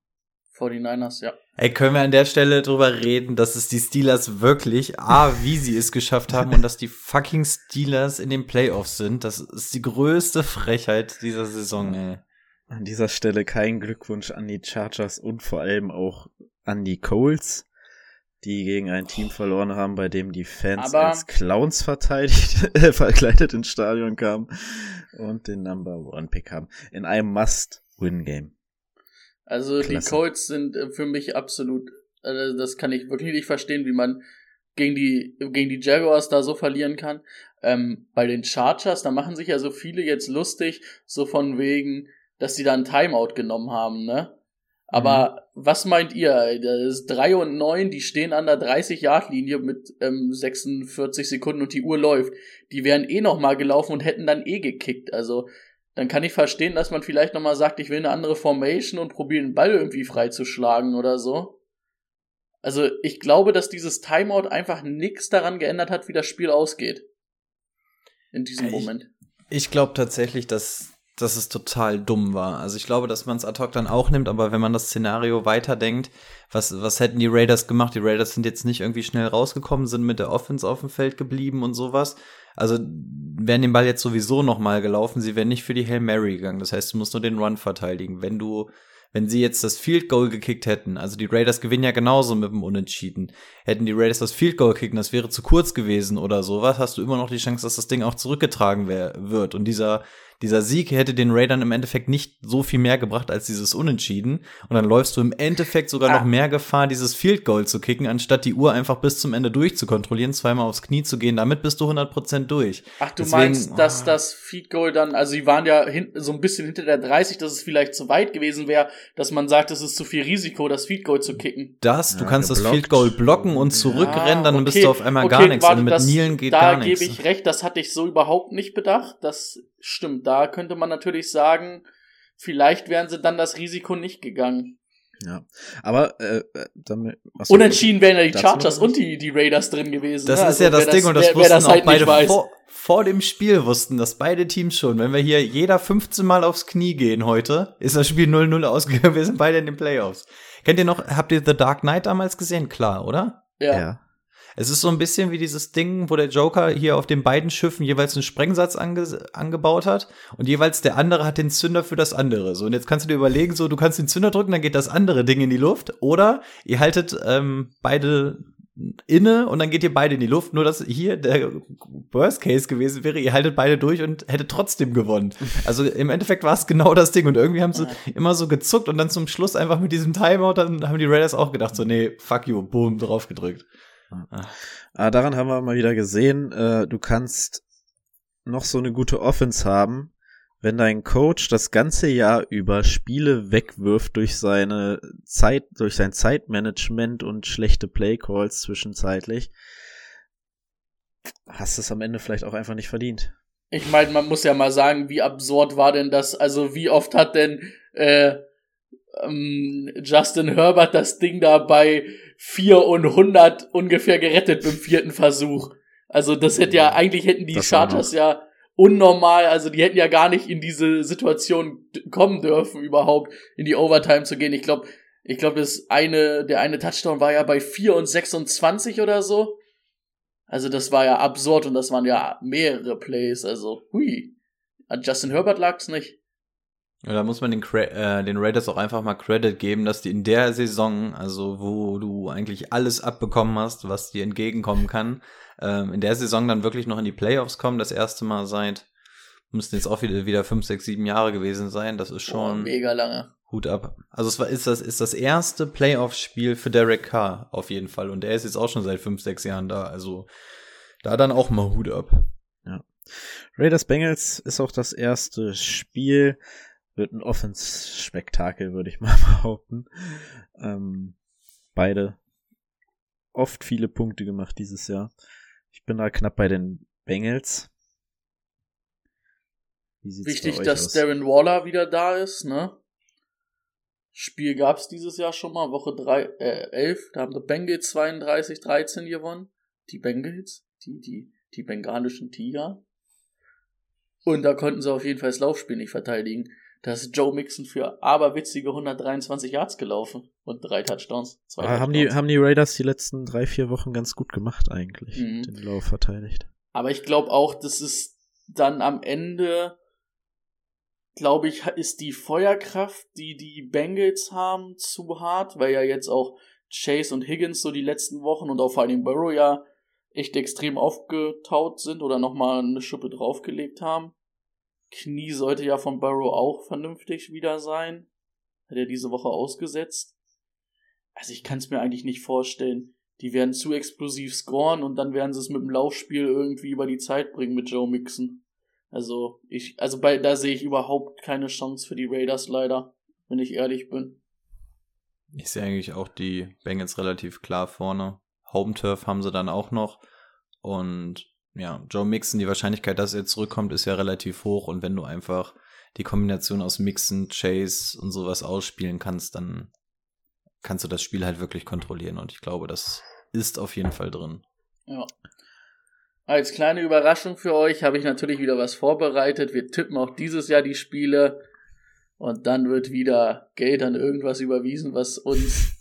C: 49ers, ja.
B: Ey, können wir an der Stelle drüber reden, dass es die Steelers wirklich, A, wie sie es geschafft haben und dass die fucking Steelers in den Playoffs sind. Das ist die größte Frechheit dieser Saison, ey.
A: An dieser Stelle kein Glückwunsch an die Chargers und vor allem auch an die Colts, die gegen ein Team verloren haben, bei dem die Fans
C: Aber-
A: als Clowns verteidigt, [laughs] äh, verkleidet ins Stadion kamen und den Number One Pick haben. In einem Must-Win-Game.
C: Also die
A: Klasse.
C: Colts sind äh, für mich absolut, also das kann ich wirklich nicht verstehen, wie man gegen die, gegen die Jaguars da so verlieren kann. Ähm, bei den Chargers, da machen sich ja so viele jetzt lustig, so von wegen, dass die da ein Timeout genommen haben, ne? Aber was meint ihr? Das ist 3 und 9, die stehen an der 30-Yard-Linie mit ähm, 46 Sekunden und die Uhr läuft. Die wären eh noch mal gelaufen und hätten dann eh gekickt. Also dann kann ich verstehen, dass man vielleicht noch mal sagt, ich will eine andere Formation und probiere den Ball irgendwie freizuschlagen oder so. Also ich glaube, dass dieses Timeout einfach nichts daran geändert hat, wie das Spiel ausgeht. In diesem
B: Ich-
C: Moment.
B: Ich glaube tatsächlich, dass, dass es total dumm war. Also ich glaube, dass man es ad hoc dann auch nimmt, aber wenn man das Szenario weiterdenkt, was, was hätten die Raiders gemacht? Die Raiders sind jetzt nicht irgendwie schnell rausgekommen, sind mit der Offense auf dem Feld geblieben und sowas. Also wären den Ball jetzt sowieso nochmal gelaufen, sie wären nicht für die Hail Mary gegangen. Das heißt, du musst nur den Run verteidigen. Wenn du, wenn sie jetzt das Field Goal gekickt hätten, also die Raiders gewinnen ja genauso mit dem Unentschieden, hätten die Raiders das Field Goal gekickt das wäre zu kurz gewesen oder sowas, hast du immer noch die Chance, dass das Ding auch zurückgetragen wär, wird. Und dieser, dieser Sieg hätte den Raidern im Endeffekt nicht so viel mehr gebracht als dieses Unentschieden. Und dann läufst du im Endeffekt sogar
C: Ah.
B: noch mehr Gefahr, dieses Field Goal zu kicken, anstatt die Uhr einfach bis zum Ende durchzukontrollieren, zweimal aufs Knie zu gehen. Damit bist du 100% durch.
C: Ach, du
B: Deswegen-
C: meinst, dass das Feed Goal dann, also sie waren ja hin, so ein bisschen hinter der 30, dass es vielleicht zu weit gewesen wäre, dass man sagt, es ist zu viel Risiko, das Feed Goal zu kicken.
B: Das, du
A: Ja,
B: kannst das
A: geblockt.
B: Field Goal blocken und zurückrennen, dann
C: Ah,
B: bist du auf einmal gar nichts.
C: warte,
B: und mit
C: das-
B: Nielen geht
C: da
B: gar nichts.
C: gebe ich recht, das hatte ich so überhaupt nicht bedacht. Das stimmt, da könnte man natürlich sagen, vielleicht wären sie dann das Risiko nicht gegangen.
A: Ja. Aber äh, äh, damit, was
C: Unentschieden wären ja die Chargers und die, die Raiders drin gewesen.
B: Das
C: ne?
B: ist ja
C: Also
B: das
C: wer
B: Ding und das
C: wer,
B: wussten
C: wer das
B: auch
C: halt
B: beide
C: nicht weiß.
B: vor, vor dem Spiel wussten, dass beide Teams schon, wenn wir hier jeder 15 Mal aufs Knie gehen heute, ist das Spiel 0-0 ausgegangen, [laughs] wir sind beide in den Playoffs. Kennt ihr noch, habt ihr The Dark Knight damals gesehen? Klar, oder?
C: Ja.
A: Ja.
B: Es ist so ein bisschen wie dieses Ding, wo der Joker hier auf den beiden Schiffen jeweils einen Sprengsatz ange angebaut hat und jeweils der andere hat den Zünder für das andere. So, und jetzt kannst du dir überlegen, so, du kannst den Zünder drücken, dann geht das andere Ding in die Luft oder ihr haltet ähm, beide inne und dann geht ihr beide in die Luft. Nur, dass hier der Worst Case gewesen wäre, ihr haltet beide durch und hättet trotzdem gewonnen. [laughs] Also im Endeffekt war es genau das Ding und irgendwie haben sie immer so gezuckt und dann zum Schluss einfach mit diesem Timeout, dann haben die Raiders auch gedacht, so, nee, fuck you, boom, drauf gedrückt.
A: Ah, daran haben wir mal wieder gesehen, äh, du kannst noch so eine gute Offense haben, wenn dein Coach das ganze Jahr über Spiele wegwirft durch seine Zeit, durch sein Zeitmanagement und schlechte Playcalls zwischenzeitlich, hast es am Ende vielleicht auch einfach nicht verdient.
C: Ich meine, man muss ja mal sagen, wie absurd war denn das? Also wie oft hat denn äh, ähm, Justin Herbert das Ding da bei 4 und 100 ungefähr gerettet beim vierten Versuch? Also das hätte ja, eigentlich hätten die
A: Das
C: Chargers ja unnormal, also die hätten ja gar nicht in diese Situation kommen dürfen, überhaupt in die Overtime zu gehen. Ich glaube, ich glaube, das eine, der eine Touchdown war ja bei 4 und 26 oder so. Also das war ja absurd und das waren ja mehrere Plays. Also, hui. An Justin Herbert lag's nicht.
B: Ja, da muss man den, äh, den Raiders auch einfach mal Credit geben, dass die in der Saison, also wo du eigentlich alles abbekommen hast, was dir entgegenkommen kann, ähm, in der Saison dann wirklich noch in die Playoffs kommen, das erste Mal seit, müssten jetzt auch wieder, wieder fünf, sechs, sieben Jahre gewesen sein. Das ist
C: Oh,
B: schon
C: mega lange.
B: Hut ab. Also es war, ist das, ist das erste Playoff-Spiel für Derek Carr auf jeden Fall. Und der ist jetzt auch schon seit fünf, sechs Jahren da. Also da dann auch mal Hut ab.
A: Raiders Bengals ist auch das erste Spiel. Wird ein Offense-Spektakel, würde ich [laughs] mal behaupten. Ähm, beide oft viele Punkte gemacht dieses Jahr. Ich bin da knapp bei den Bengals.
C: Wichtig,
A: bei
C: dass
A: aus?
C: Darren Waller wieder da ist, ne? Spiel gab's dieses Jahr schon mal, Woche drei, äh, 11. Da haben die Bengals 32-13 gewonnen. Die Bengals, die, die, die bengalischen Tiger. Und da konnten sie auf jeden Fall das Laufspiel nicht verteidigen. Da ist Joe Mixon für aberwitzige 123 Yards gelaufen und drei Touchdowns. Zwei
A: Ah, haben, die,
C: Touchdowns.
A: haben die Raiders die letzten drei, vier Wochen ganz gut gemacht eigentlich.
C: Mhm.
A: Den Lauf verteidigt.
C: Aber ich glaube auch, das ist dann am Ende, glaube ich, ist die Feuerkraft, die die Bengals haben, zu hart, weil ja jetzt auch Chase und Higgins so die letzten Wochen und auch vor allem Burrow ja echt extrem aufgetaut sind oder nochmal eine Schippe draufgelegt haben. Knie sollte ja von Burrow auch vernünftig wieder sein. Hat er diese Woche ausgesetzt. Also ich kann es mir eigentlich nicht vorstellen. Die werden zu explosiv scoren und dann werden sie es mit dem Laufspiel irgendwie über die Zeit bringen mit Joe Mixon. Also ich, also bei, da sehe ich überhaupt keine Chance für die Raiders leider, wenn ich ehrlich bin.
B: Ich sehe eigentlich auch die Bengals relativ klar vorne. Home Turf haben sie dann auch noch. Und ja, Joe Mixon, die Wahrscheinlichkeit, dass er zurückkommt, ist ja relativ hoch. Und wenn du einfach die Kombination aus Mixon, Chase und sowas ausspielen kannst, dann kannst du das Spiel halt wirklich kontrollieren. Und ich glaube, das ist auf jeden Fall drin.
C: Ja. Als kleine Überraschung für euch habe ich natürlich wieder was vorbereitet. Wir tippen auch dieses Jahr die Spiele und dann wird wieder Geld an irgendwas überwiesen, was uns,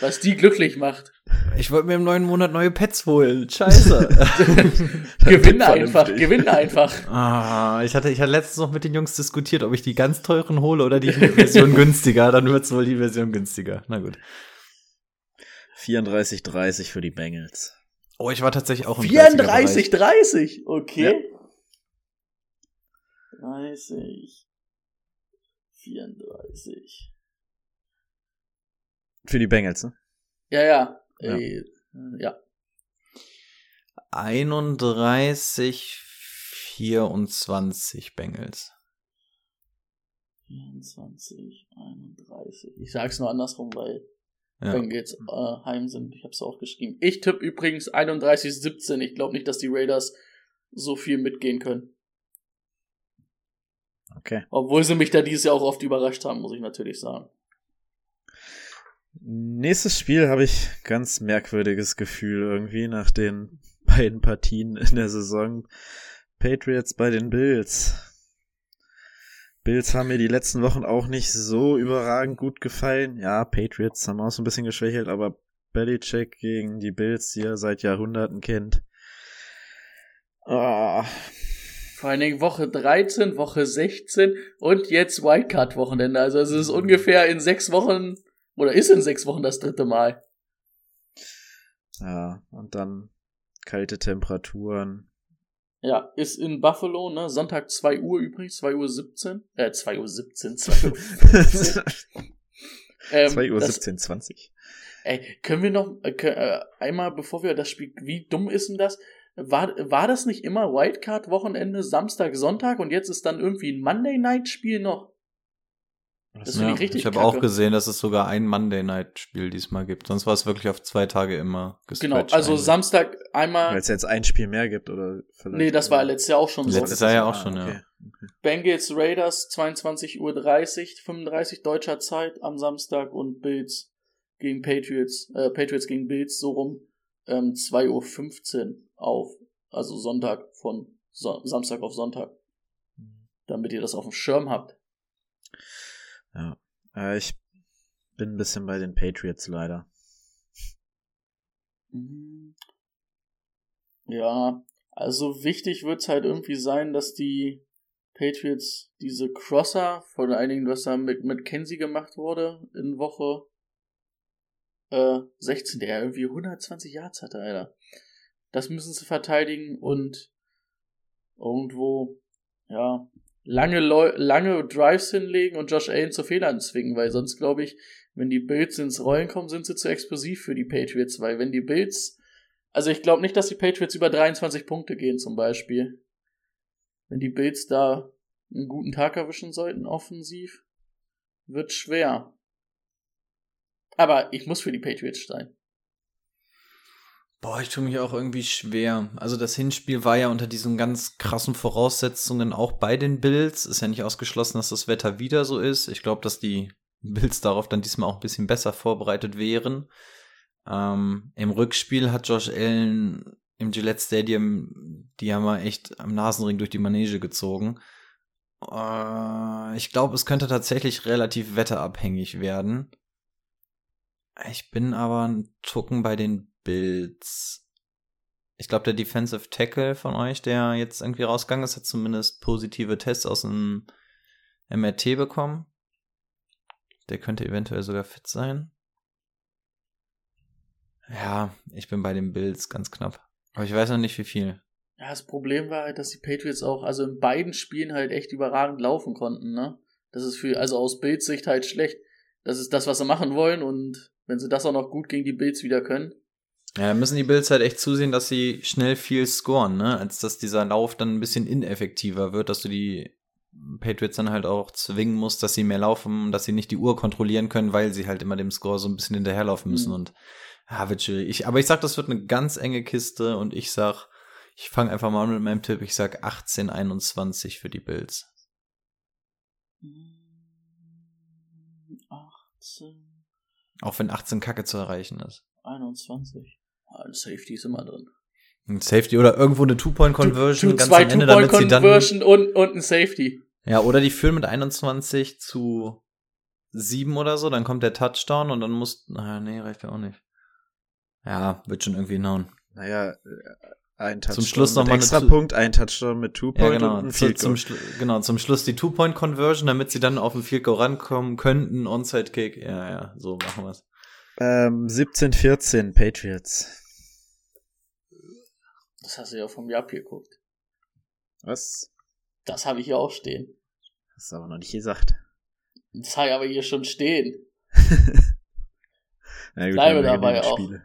C: was die glücklich macht.
B: Ich wollte mir im neuen Monat neue Pets holen. Scheiße. [laughs] [laughs]
C: Gewinne einfach, gewinne einfach.
B: ah, ich hatte, ich hatte letztens noch mit den Jungs diskutiert, ob ich die ganz teuren hole oder die Version [laughs] günstiger. Dann wird's wohl die Version günstiger. Na gut.
A: 34-30 für die Bengals.
B: Oh, ich war tatsächlich auch im 30er-Bereich.
C: 34, 30, okay. 30, 34.
A: Für die Bengals, ne?
C: Ja, ja.
A: Ja.
C: Äh, ja.
B: 31, 24 Bengals.
C: 24, 31. Ich sag's nur andersrum, weil
B: Ja.
C: Bengals äh, heim sind. Ich hab's auch geschrieben. Ich tippe übrigens 31, 17. Ich glaube nicht, dass die Raiders so viel mitgehen können.
A: Okay.
C: Obwohl sie mich da dieses Jahr auch oft überrascht haben, muss ich natürlich sagen.
A: Nächstes Spiel habe ich ganz merkwürdiges Gefühl irgendwie nach den [laughs] beiden Partien in der Saison. Patriots bei den Bills. Bills haben mir die letzten Wochen auch nicht so überragend gut gefallen. Ja, Patriots haben auch so ein bisschen geschwächelt, aber Belichick gegen die Bills, die er seit Jahrhunderten kennt. Ah,
C: Vor allen Dingen Woche 13, Woche 16 und jetzt Wildcard-Wochenende. Also es ist ungefähr in sechs Wochen, oder ist in sechs Wochen das dritte Mal.
A: ja, und dann kalte Temperaturen.
C: Ja, ist in Buffalo, ne? Sonntag 2 Uhr übrigens, 2 Uhr 17. Äh, 2 Uhr 17, 2 Uhr 15. [laughs] ähm,
A: 2 Uhr
C: das-
A: 17, 20.
C: Ey, können wir noch äh, äh, einmal, bevor wir das Spiel, wie dumm ist denn das? War, war das nicht immer Wildcard-Wochenende, Samstag, Sonntag und jetzt ist dann irgendwie ein Monday-Night-Spiel noch? Das
B: Ja,
C: ich richtig
B: ich habe auch gesehen, dass es sogar ein Monday Night Spiel diesmal gibt. Sonst war es wirklich auf zwei Tage immer
C: Genau, also
B: eigentlich.
C: Samstag
A: Weil
C: einmal,
A: es jetzt ein Spiel mehr gibt, oder vielleicht.
C: nee, das war letztes Jahr auch schon so.
B: Letztes Jahr ja auch schon,
A: Ah,
B: ja.
A: okay. okay.
C: Bengals Raiders 22.30 Uhr, 35 deutscher Zeit am Samstag und Bills gegen Patriots, äh, Patriots gegen Bills so rum, ähm, 2.15 Uhr auf, also Sonntag von so Samstag auf Sonntag. Damit ihr das auf dem Schirm habt.
A: Ja. Äh, ich bin ein bisschen bei den Patriots leider.
C: Mhm. Ja, also wichtig wird's halt irgendwie sein, dass die Patriots diese Crosser, vor allen Dingen, was da mit, mit Kenzie gemacht wurde, in Woche äh, 16, der irgendwie 120 Yards hatte, Alter. Das müssen sie verteidigen und irgendwo, ja, lange, Leu lange Drives hinlegen und Josh Allen zu Fehlern zwingen, weil sonst glaube ich, wenn die Bills ins Rollen kommen, sind sie zu explosiv für die Patriots, weil wenn die Bills, also ich glaube nicht, dass die Patriots über 23 Punkte gehen zum Beispiel. Wenn die Bills da einen guten Tag erwischen sollten, offensiv, wird schwer. Aber ich muss für die Patriots sein.
B: Boah, ich tue mich auch irgendwie schwer. Also das Hinspiel war ja unter diesen ganz krassen Voraussetzungen auch bei den Bills. Ist ja nicht ausgeschlossen, dass das Wetter wieder so ist. Ich glaube, dass die Bills darauf dann diesmal auch ein bisschen besser vorbereitet wären. Ähm, Im Rückspiel hat Josh Allen im Gillette Stadium die haben wir echt am Nasenring durch die Manege gezogen. Äh, ich glaube, es könnte tatsächlich relativ wetterabhängig werden. Ich bin aber ein Tucken bei den Bills. Ich glaube, der Defensive Tackle von euch, der jetzt irgendwie rausgegangen ist, hat zumindest positive Tests aus dem MRT bekommen. Der könnte eventuell sogar fit sein. Ja, ich bin bei den Bills ganz knapp. Aber ich weiß noch nicht, wie viel.
C: Ja, das Problem war halt, dass die Patriots auch, also in beiden Spielen halt echt überragend laufen konnten, ne? Das ist für, also aus Bills Sicht halt schlecht. Das ist das, was sie machen wollen und wenn sie das auch noch gut gegen die Bills wieder können.
B: Ja, müssen die Bills halt echt zusehen, dass sie schnell viel scoren, ne? Als dass dieser Lauf dann ein bisschen ineffektiver wird, dass du die Patriots dann halt auch zwingen musst, dass sie mehr laufen, dass sie nicht die Uhr kontrollieren können, weil sie halt immer dem Score so ein bisschen hinterherlaufen müssen
C: Mhm.
B: und ja, wird schwierig. Ich, aber ich sag, das wird eine ganz enge Kiste und ich sag, ich fange einfach mal an mit meinem Tipp. Ich sag 18-21 für die Bills.
C: 18,
B: Auch wenn 18 Kacke zu erreichen ist.
C: 21. Ah, ein Safety ist immer drin.
B: Ein Safety oder irgendwo eine Two-Point-Conversion ganz
C: zwei
B: am Ende, damit sie dann.
C: Two-Point-Conversion und, und ein Safety.
B: Ja, oder die führen mit 21 zu 7 oder so, dann kommt der Touchdown und dann muss. Naja, nee, reicht ja auch nicht. Ja, wird schon irgendwie hinhauen.
A: Naja, äh, ein Touchdown
B: Schluss noch
A: mit
B: mal eine
A: extra Punkt, ein Touchdown mit Two
B: Ja,
A: Point
B: genau.
A: und ein Field
B: zum,
A: Goal.
B: Schlu- genau, zum Schluss die Two-Point-Conversion, damit sie dann auf den Field Goal rankommen könnten. Onside-Kick. Ja, ja, so machen wir's.
A: Ähm, 17-14 Patriots.
C: Das hast du ja von mir abgeguckt.
A: Was?
C: Das habe ich hier auch stehen.
A: Hast du aber noch nicht gesagt.
C: Das habe ich aber hier schon stehen. [laughs]
A: Na gut,
C: Bleibe dabei auch.
A: Spiele.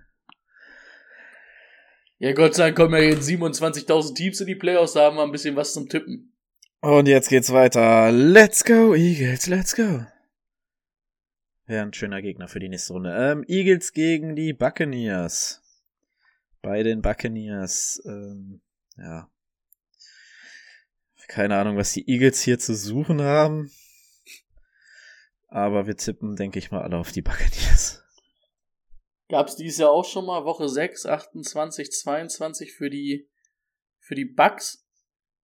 C: Ja, Gott sei Dank kommen ja jetzt 27.000 Teams in die Playoffs, da haben wir ein bisschen was zum Tippen.
A: Und jetzt geht's weiter. Let's go, Eagles, let's go. Wäre ein schöner Gegner für die nächste Runde. Ähm, Eagles gegen die Buccaneers. Bei den Buccaneers, ähm, ja. Keine Ahnung, was die Eagles hier zu suchen haben. Aber wir tippen, denke ich mal, alle auf die Buccaneers.
C: Gab es dieses Jahr auch schon mal Woche 6, 28, 22 für die, für die Bucks.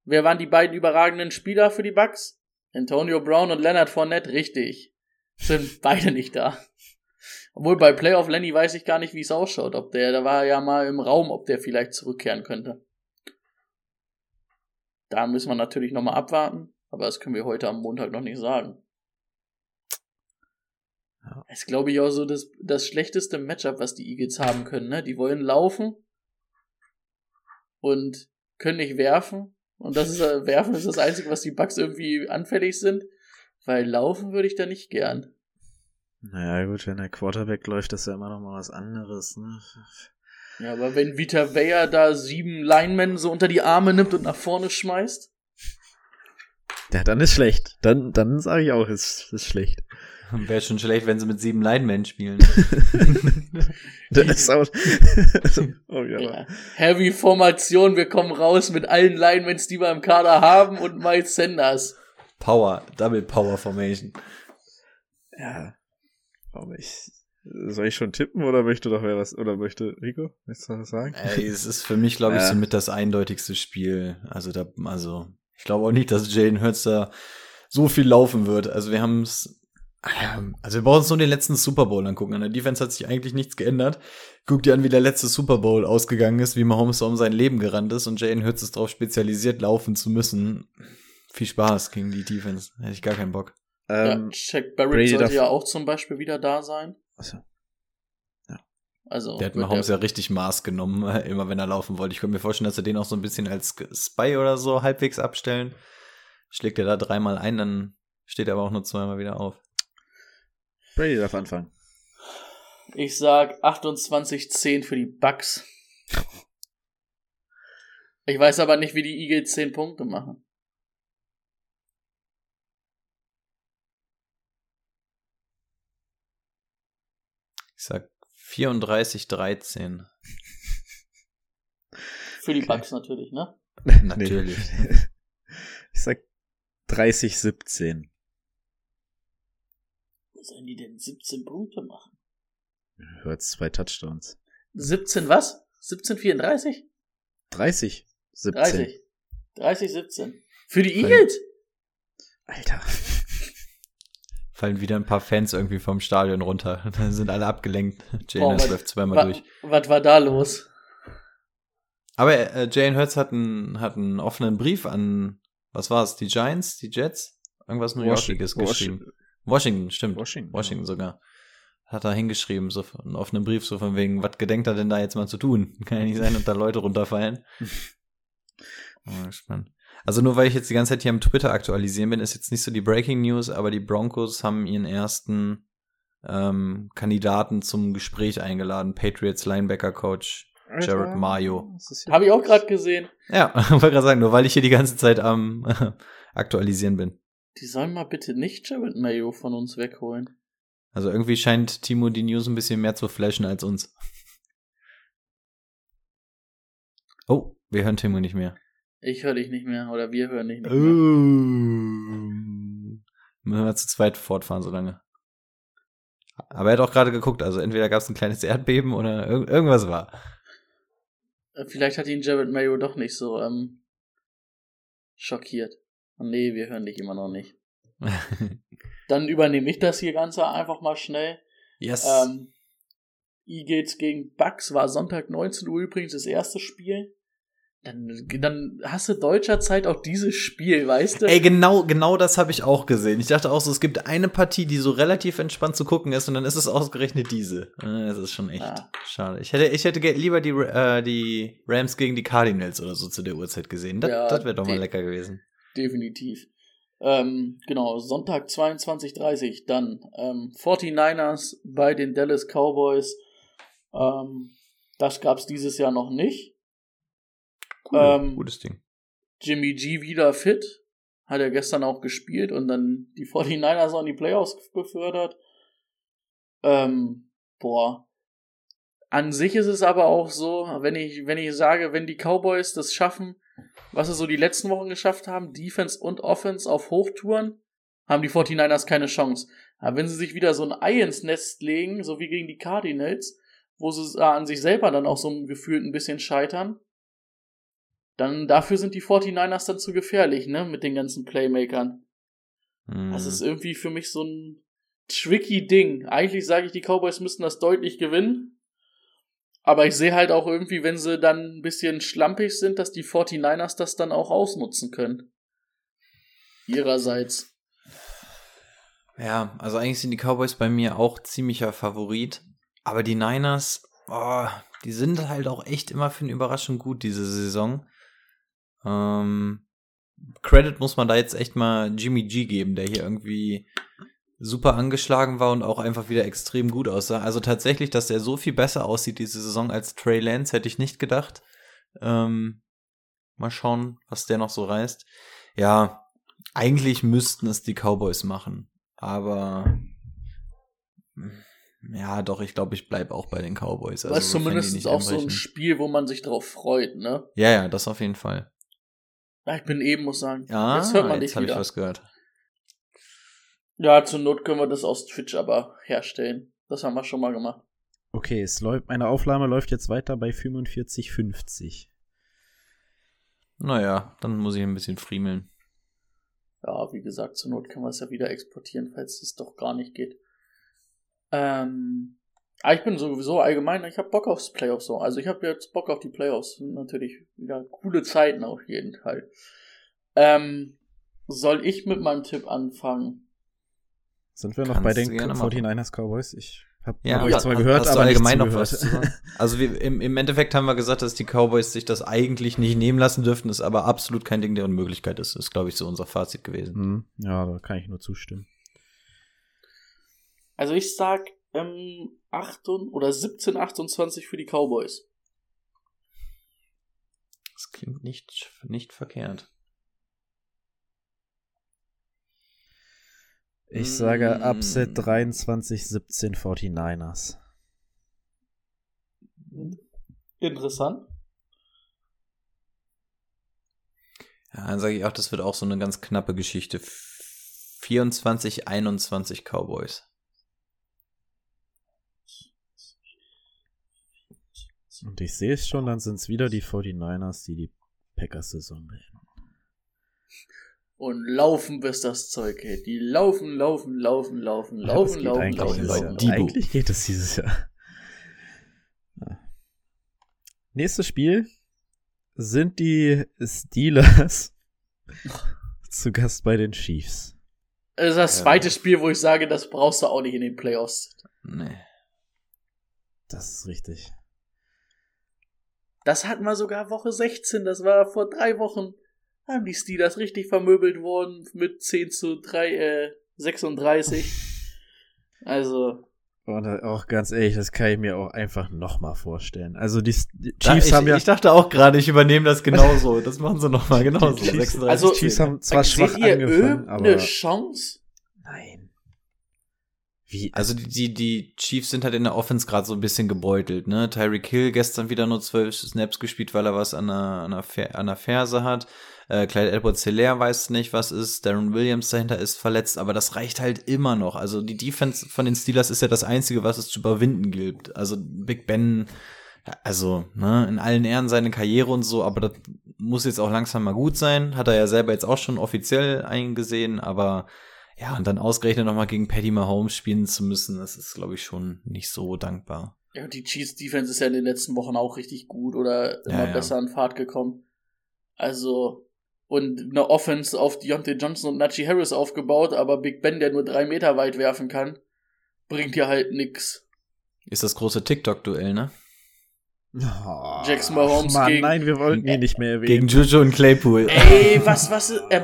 C: Wer waren die beiden überragenden Spieler für die Bucks? Antonio Brown und Leonard Fournette, richtig. Sind beide nicht da. Obwohl bei Playoff Lenny weiß ich gar nicht, wie es ausschaut. Ob der, da war ja mal im Raum, ob der vielleicht zurückkehren könnte. Da müssen wir natürlich nochmal abwarten, aber das können wir heute am Montag noch nicht sagen.
A: Ja.
C: Das ist, glaube ich, auch so das, das schlechteste Matchup, was die Eagles haben können. Ne? Die wollen laufen und können nicht werfen. Und das ist äh, werfen ist das Einzige, was die Bugs irgendwie anfällig sind. Weil laufen würde ich da nicht gern.
A: Naja, gut, wenn der Quarterback läuft, ist ja immer noch mal was anderes, ne?
C: Ja, aber wenn Vita Weyer da sieben Linemen so unter die Arme nimmt und nach vorne schmeißt.
A: Ja, dann ist schlecht. Dann, dann sage ich auch, ist, ist schlecht. [laughs]
B: Wäre schon schlecht, wenn sie mit sieben Linemen spielen. [laughs]
A: das ist auch, [laughs] oh, ja.
C: Ja. Heavy Formation, wir kommen raus mit allen Linemans, die wir im Kader haben und Miles Sanders.
B: Power, Double Power Formation.
A: ja. Aber ich, soll ich schon tippen oder möchte doch wer was, oder möchte Rico jetzt was sagen?
B: Ey, es ist für mich, glaube ich,
A: Ja.
B: somit das eindeutigste Spiel. Also da, also, ich glaube auch nicht, dass Jalen Hurts da so viel laufen wird. Also wir haben es, also wir brauchen uns nur den letzten Super Bowl angucken. An der Defense hat sich eigentlich nichts geändert. Guck dir an, wie der letzte Super Bowl ausgegangen ist, wie Mahomes da um sein Leben gerannt ist und Jalen Hurts ist darauf spezialisiert, laufen zu müssen. Viel Spaß gegen die Defense. Hätte ich gar keinen Bock.
A: Ähm,
C: ja, Shaq Barrett
A: Brady
C: sollte ja auch zum Beispiel wieder da sein.
A: achso.
C: Also
B: Der hat Mahomes ja richtig Maß genommen, [laughs] immer wenn er laufen wollte. Ich könnte mir vorstellen, dass er den auch so ein bisschen als Spy oder so halbwegs abstellen. Schlägt er da dreimal ein, dann steht er aber auch nur zweimal wieder auf.
A: Brady darf anfangen.
C: Ich sag 28-10 für die Bucks. [laughs] Ich weiß aber nicht, wie die Eagles 10 Punkte machen.
B: Ich sag 34, 13.
C: Für die
A: Okay.
C: Bucks natürlich, ne? [laughs]
B: Natürlich.
A: Nee. [laughs] Ich sag 30, 17.
C: Wo sollen die denn 17 Punkte machen?
A: Hört zwei Touchdowns.
C: 17 was? 17, 34?
A: 30, 17.
C: 30. 30, 17. Für die. Eagles?
A: Alter.
B: Fallen wieder ein paar Fans irgendwie vom Stadion runter. [laughs] Dann sind alle abgelenkt.
C: Boah,
B: Jalen Hurts
C: was-
B: läuft zweimal
C: wa-
B: durch.
C: Was war da los?
B: Aber äh, Jalen Hurts hat einen, hat einen offenen Brief an, was war es, die Giants, die Jets? Irgendwas New Yorkiges geschrieben. Washington, stimmt.
A: Washington,
B: Washington sogar. Hat er hingeschrieben, so einen offenen Brief, so von wegen, was gedenkt er denn da jetzt mal zu tun? [laughs] Kann ja nicht sein, dass da Leute runterfallen. [laughs] oh, gespannt. Also nur weil ich jetzt die ganze Zeit hier am Twitter aktualisieren bin, ist jetzt nicht so die Breaking News, aber die Broncos haben ihren ersten ähm, Kandidaten zum Gespräch eingeladen. Patriots Linebacker Coach Jared Mayo.
C: Habe ich auch gerade gesehen.
B: Ja, [laughs] wollte gerade sagen, nur weil ich hier die ganze Zeit am [laughs] aktualisieren bin.
C: Die sollen mal bitte nicht Jared Mayo von uns wegholen.
B: Also irgendwie scheint Timo die News ein bisschen mehr zu flashen als uns. Oh, wir hören Timo nicht mehr.
C: Ich höre dich nicht mehr oder wir hören dich nicht
B: Oh.
C: mehr.
B: Müssen wir zu zweit fortfahren so lange. Aber er hat auch gerade geguckt, also entweder gab es ein kleines Erdbeben oder irg irgendwas war.
C: Äh, Vielleicht hat ihn Jared Mayo doch nicht so ähm, schockiert. Oh, nee, wir hören dich immer noch nicht. [laughs] Dann übernehme ich das hier Ganze einfach mal schnell.
B: yes.
C: Ähm, Eagles gegen Bucks war Sonntag 19 Uhr übrigens das erste Spiel. Dann, dann hast du deutscher Zeit auch dieses Spiel, weißt du?
B: Ey, genau, genau das habe ich auch gesehen. Ich dachte auch so, es gibt eine Partie, die so relativ entspannt zu gucken ist und dann ist es ausgerechnet diese. Das ist schon echt
C: Ah.
B: schade. Ich hätte, ich hätte lieber die, äh, die Rams gegen die Cardinals oder so zu der Uhrzeit gesehen. Das,
C: Ja,
B: das wäre doch mal lecker gewesen.
C: Definitiv. Ähm, genau, Sonntag 22.30 dann ähm, 49ers bei den Dallas Cowboys. Ähm, das gab's dieses Jahr noch nicht.
B: Cool,
C: Ähm,
B: gutes Ding.
C: Jimmy G wieder fit. Hat er gestern auch gespielt und dann die [laughs] 49ers an die Playoffs befördert. Ähm, boah. An sich ist es aber auch so, wenn ich, wenn ich sage, wenn die Cowboys das schaffen, was sie so die letzten Wochen geschafft haben, Defense und Offense auf Hochtouren, haben die 49ers keine Chance. Aber wenn sie sich wieder so ein Ei ins Nest legen, so wie gegen die Cardinals, wo sie an sich selber dann auch so gefühlt ein bisschen scheitern, dann dafür sind die 49ers dann zu gefährlich, ne, mit den ganzen Playmakern.
B: Hm.
C: Das ist irgendwie für mich so ein tricky Ding. Eigentlich sage ich, die Cowboys müssten das deutlich gewinnen. Aber ich sehe halt auch irgendwie, wenn sie dann ein bisschen schlampig sind, dass die 49ers das dann auch ausnutzen können. Ihrerseits.
B: Ja, also eigentlich sind die Cowboys bei mir auch ziemlicher Favorit. Aber die Niners, oh, die sind halt auch echt immer für eine Überraschung gut diese Saison. Ähm, Credit muss man da jetzt echt mal Jimmy G geben, der hier irgendwie super angeschlagen war und auch einfach wieder extrem gut aussah. Also tatsächlich, dass er so viel besser aussieht diese Saison als Trey Lance, hätte ich nicht gedacht. Ähm, mal schauen, was der noch so reißt. Ja, eigentlich müssten es die Cowboys machen. Aber ja, doch, ich glaube, ich bleibe auch bei den Cowboys.
C: Also, das ist zumindest auch so ein. Spiel, wo man sich drauf freut, ne?
B: Ja, ja, das auf jeden Fall.
C: Ja, ich bin eben, muss sagen.
B: Ja,
C: jetzt hört man
B: jetzt
C: dich
B: habe ich
C: wieder.
B: was gehört.
C: Ja, zur Not können wir das aus Twitch aber herstellen. Das haben wir schon mal gemacht.
A: Okay, es läuft, meine Aufnahme läuft jetzt weiter bei 45,50.
B: Naja, dann muss ich ein bisschen friemeln.
C: Ja, wie gesagt, zur Not können wir es ja wieder exportieren, falls es doch gar nicht geht. Ähm, aber ich bin sowieso allgemein, ich habe Bock aufs Playoffs so. Also ich habe jetzt Bock auf die Playoffs. Sind natürlich wieder coole Zeiten auf jeden Fall. Ähm, soll ich mit meinem Tipp anfangen?
A: Sind wir noch
B: Kannst
A: bei den
B: gerne machen.
A: 49ers Cowboys? Ich habe
B: Ja,
A: euch zwar
B: hast-
A: gehört, aber
B: allgemein noch was zu sagen? Also wir, im, im Endeffekt haben wir gesagt, dass die Cowboys sich das eigentlich nicht nehmen lassen dürften, ist aber absolut kein Ding der Unmöglichkeit ist. Ist, glaube ich, so unser Fazit gewesen.
A: Hm, ja, da kann ich nur zustimmen.
C: Also ich sag ähm, 8 oder 17, 28 für die Cowboys.
B: Das klingt nicht, nicht verkehrt.
A: Ich sage
B: Mm.
A: Upset 23, 17 49ers.
C: Interessant.
B: Ja, dann sage ich auch, das wird auch so eine ganz knappe Geschichte. 24, 21 Cowboys.
A: Und ich sehe es schon, dann sind es wieder die 49ers, die die Packers-Saison beenden.
C: Und laufen bis das Zeug hält. Die laufen, laufen, laufen, laufen,
A: Ja,
C: laufen, laufen,
A: eigentlich
C: laufen,
B: laufen,
A: Jahr. Eigentlich geht es dieses Jahr. Ja. Nächstes Spiel sind die Steelers [laughs] zu Gast bei den Chiefs.
C: Das ist das
B: Ja.
C: zweite Spiel, wo ich sage, das brauchst du auch nicht in den Playoffs.
B: Nee.
A: Das ist richtig.
C: Das hatten wir sogar Woche 16, das war vor drei Wochen. Haben die Steelers richtig vermöbelt worden mit 10 zu 3, äh, 36. Also,
A: Und auch ganz ehrlich, das kann ich mir auch einfach nochmal vorstellen. Also die, die Chiefs
B: ich,
A: haben ja,
B: ich dachte auch gerade, ich übernehme das genauso. [laughs] Das machen sie nochmal genauso.
A: Die Chiefs-
B: 36.
C: Also-
A: die Chiefs haben zwar
C: seht
A: schwach
C: ihr
A: angefangen, aber
C: Chance?
A: nein. Wie?
B: Also die, die, die Chiefs sind halt in der Offense gerade so ein bisschen gebeutelt, ne? Tyreek Hill gestern wieder nur zwölf Snaps gespielt, weil er was an der, an der, Fer an der Ferse hat. Äh, Clyde edwards hilaire weiß nicht, was ist. Darren Williams dahinter ist verletzt, aber das reicht halt immer noch. Also die Defense von den Steelers ist ja das Einzige, was es zu überwinden gilt. Also Big Ben, also, ne, in allen Ehren seine Karriere und so, aber das muss jetzt auch langsam mal gut sein. Hat er ja selber jetzt auch schon offiziell eingesehen, aber ja, und dann ausgerechnet nochmal gegen Paddy Mahomes spielen zu müssen, das ist, glaube ich, schon nicht so dankbar.
C: Ja, die Chiefs Defense ist ja in den letzten Wochen auch richtig gut oder immer
B: Ja, ja.
C: besser an Fahrt gekommen. Also, und eine Offense auf Deontay Johnson und Najee Harris aufgebaut, aber Big Ben, der nur drei Meter weit werfen kann, bringt ja halt nix.
B: Ist das große TikTok-Duell, ne?
A: Oh,
C: Jackson Mahomes
A: Mann,
C: gegen-
A: nein, wir wollten ihn nicht mehr
B: Gegen
A: erwähnen.
B: Juju und Claypool.
C: Ey, was, was, ähm,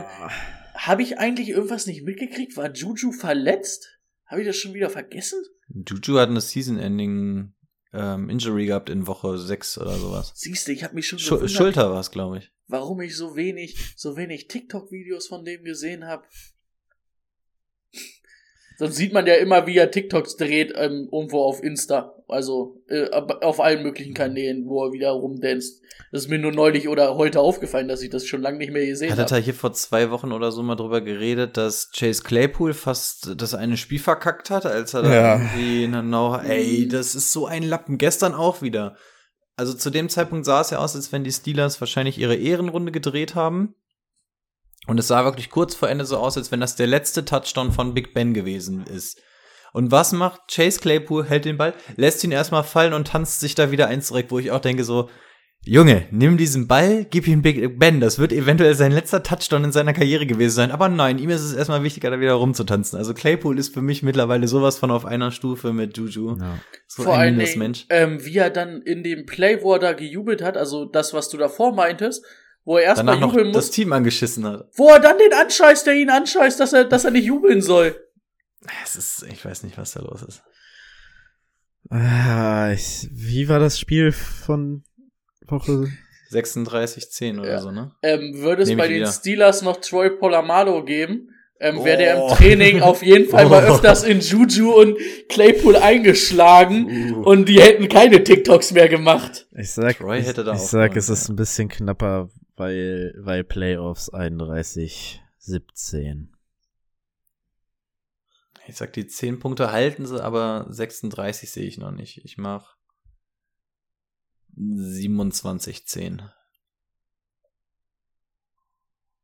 C: habe ich eigentlich irgendwas nicht mitgekriegt? War Juju verletzt? Habe ich das schon wieder vergessen?
B: Juju hat eine Season-Ending ähm, Injury gehabt in Woche 6 oder sowas.
C: Siehste, ich habe mich schon
B: Schu
C: gewundert,
B: Schulter war es, glaube ich.
C: warum ich so wenig, so wenig TikTok-Videos von dem gesehen habe. Sonst sieht man ja immer, wie er TikToks dreht, ähm, irgendwo auf Insta. Also äh, auf allen möglichen Kanälen, wo er wieder rumdanzt. Das ist mir nur neulich oder heute aufgefallen, dass ich das schon lange nicht mehr gesehen
B: Hattet
C: habe.
B: ihr hier vor zwei Wochen oder so mal drüber geredet, dass Chase Claypool fast das eine Spiel verkackt hat, als er da
A: Ja.
B: irgendwie in der No Ey, das ist so ein Lappen. Gestern auch wieder. Also zu dem Zeitpunkt sah es ja aus, als wenn die Steelers wahrscheinlich ihre Ehrenrunde gedreht haben. Und es sah wirklich kurz vor Ende so aus, als wenn das der letzte Touchdown von Big Ben gewesen ist. Und was macht Chase Claypool? Hält den Ball, lässt ihn erstmal fallen und tanzt sich da wieder eins zurück, wo ich auch denke so, Junge, nimm diesen Ball, gib ihn Big Ben. Das wird eventuell sein letzter Touchdown in seiner Karriere gewesen sein. Aber nein, ihm ist es erstmal wichtiger, da wieder rumzutanzen. Also Claypool ist für mich mittlerweile sowas von auf einer Stufe mit Juju.
A: Ja.
B: So
C: Vor
B: ein
C: allen
B: Mensch.
C: ähm, wie er dann in dem Play, wo er da gejubelt hat, also das, was du davor meintest, wo er erstmal
B: Danach noch
C: jubeln
B: das
C: muss,
B: Team angeschissen hat.
C: wo er dann den anscheißt, der ihn anscheißt, dass er, dass er nicht jubeln soll.
B: Es ist, ich weiß nicht, was da los ist.
A: Ah, ich, wie war das Spiel von Woche? [laughs]
B: 36-10 oder
C: Ja.
B: so, ne?
C: Ähm, würde es
B: Nehm
C: bei
B: ich
C: den
B: wieder.
C: Steelers noch Troy Polamalu geben, ähm, wäre der
B: Oh.
C: im Training auf jeden Fall mal [laughs]
B: Oh.
C: öfters in Juju und Claypool eingeschlagen
B: Uh.
C: und die hätten keine TikToks mehr gemacht.
A: Ich sag,
B: Troy hätte da
A: ich
B: auch
A: sag,
B: mal,
A: es ist ein bisschen knapper, weil, weil Playoffs 31, 17.
B: Ich sag, die 10 Punkte halten sie, aber 36 sehe ich noch nicht. Ich mach 27-10.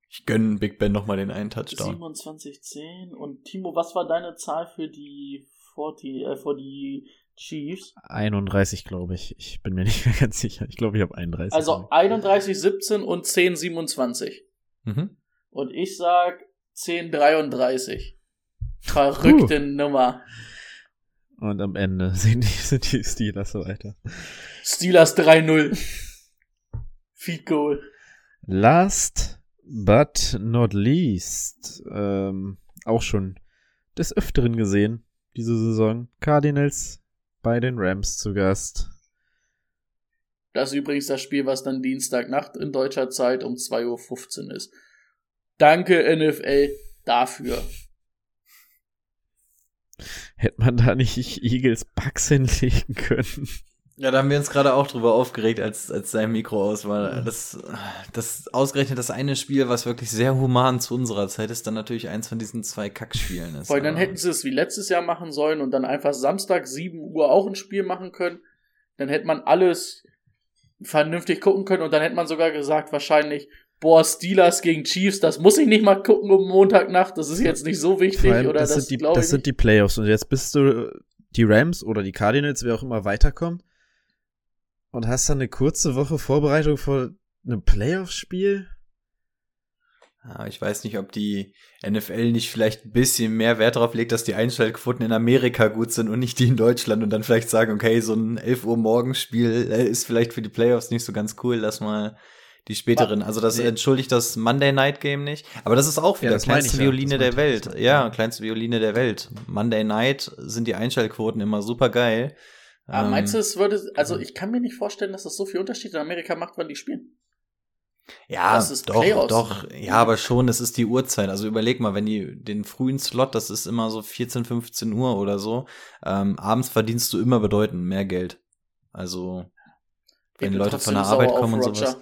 B: Ich gönn Big Ben noch mal den einen Touchdown.
C: 27-10 und Timo, was war deine Zahl für die 40, äh, für die Chiefs?
A: 31, glaube ich. Ich bin mir [laughs] nicht mehr ganz sicher. Ich glaube, ich habe 31.
C: Also 31-17 und 10-27.
B: Mhm.
C: Und ich sag 10-33. Verrückte Nummer.
A: Und am Ende [laughs] sind die, sind die Steelers so weiter.
C: Steelers 3-0. Feed Goal.
A: Last but not least, ähm, auch schon des Öfteren gesehen, diese Saison. Cardinals bei den Rams zu Gast.
C: Das ist übrigens das Spiel, was dann Dienstagnacht in deutscher Zeit um 2.15 Uhr ist. Danke NFL dafür.
A: Hätte man da nicht Eagles Bucks hinlegen können?
B: Ja, da haben wir uns gerade auch drüber aufgeregt, als, als sein Mikro aus war. Das, das ausgerechnet das eine Spiel, was wirklich sehr human zu unserer Zeit ist, dann natürlich eins von diesen zwei Kackspielen ist.
C: Weil dann hätten sie es wie letztes Jahr machen sollen und dann einfach Samstag 7 Uhr auch ein Spiel machen können. Dann hätte man alles vernünftig gucken können und dann hätte man sogar gesagt, wahrscheinlich, boah, Steelers gegen Chiefs, das muss ich nicht mal gucken um Montagnacht, das ist jetzt nicht so wichtig
A: allem,
C: oder?
A: das,
C: das,
A: sind die, das
C: ich
A: sind die Playoffs. Und jetzt bist du die Rams oder die Cardinals, wer auch immer weiterkommt. Und hast dann eine kurze Woche Vorbereitung vor einem Playoff-Spiel.
B: Ja, ich weiß nicht, ob die NFL nicht vielleicht ein bisschen mehr Wert darauf legt, dass die Einschaltquoten in Amerika gut sind und nicht die in Deutschland und dann vielleicht sagen, okay, so ein 11 Uhr Morgenspiel äh, ist vielleicht für die Playoffs nicht so ganz cool, lass mal die späteren. Also das
A: Nee.
B: entschuldigt das Monday Night Game nicht. Aber das ist auch wieder
A: Ja,
B: kleinste
A: ja.
B: Violine
A: Das
B: der. Welt.
A: Ich.
B: Ja, kleinste Violine der Welt. Monday Night sind die Einschaltquoten immer super geil.
C: Aber
B: Ähm,
C: meinst du, es würde, also ich kann mir nicht vorstellen, dass das so viel Unterschied in Amerika macht, wann die spielen.
B: Ja,
C: Das ist
B: doch,
C: Playoffs.
B: doch. Ja, aber schon, es ist die Uhrzeit. Also überleg mal, wenn die den frühen Slot, das ist immer so 14, 15 Uhr oder so, ähm, abends verdienst du immer bedeutend mehr Geld. Also, wenn Leute von der Arbeit kommen und
C: Roger.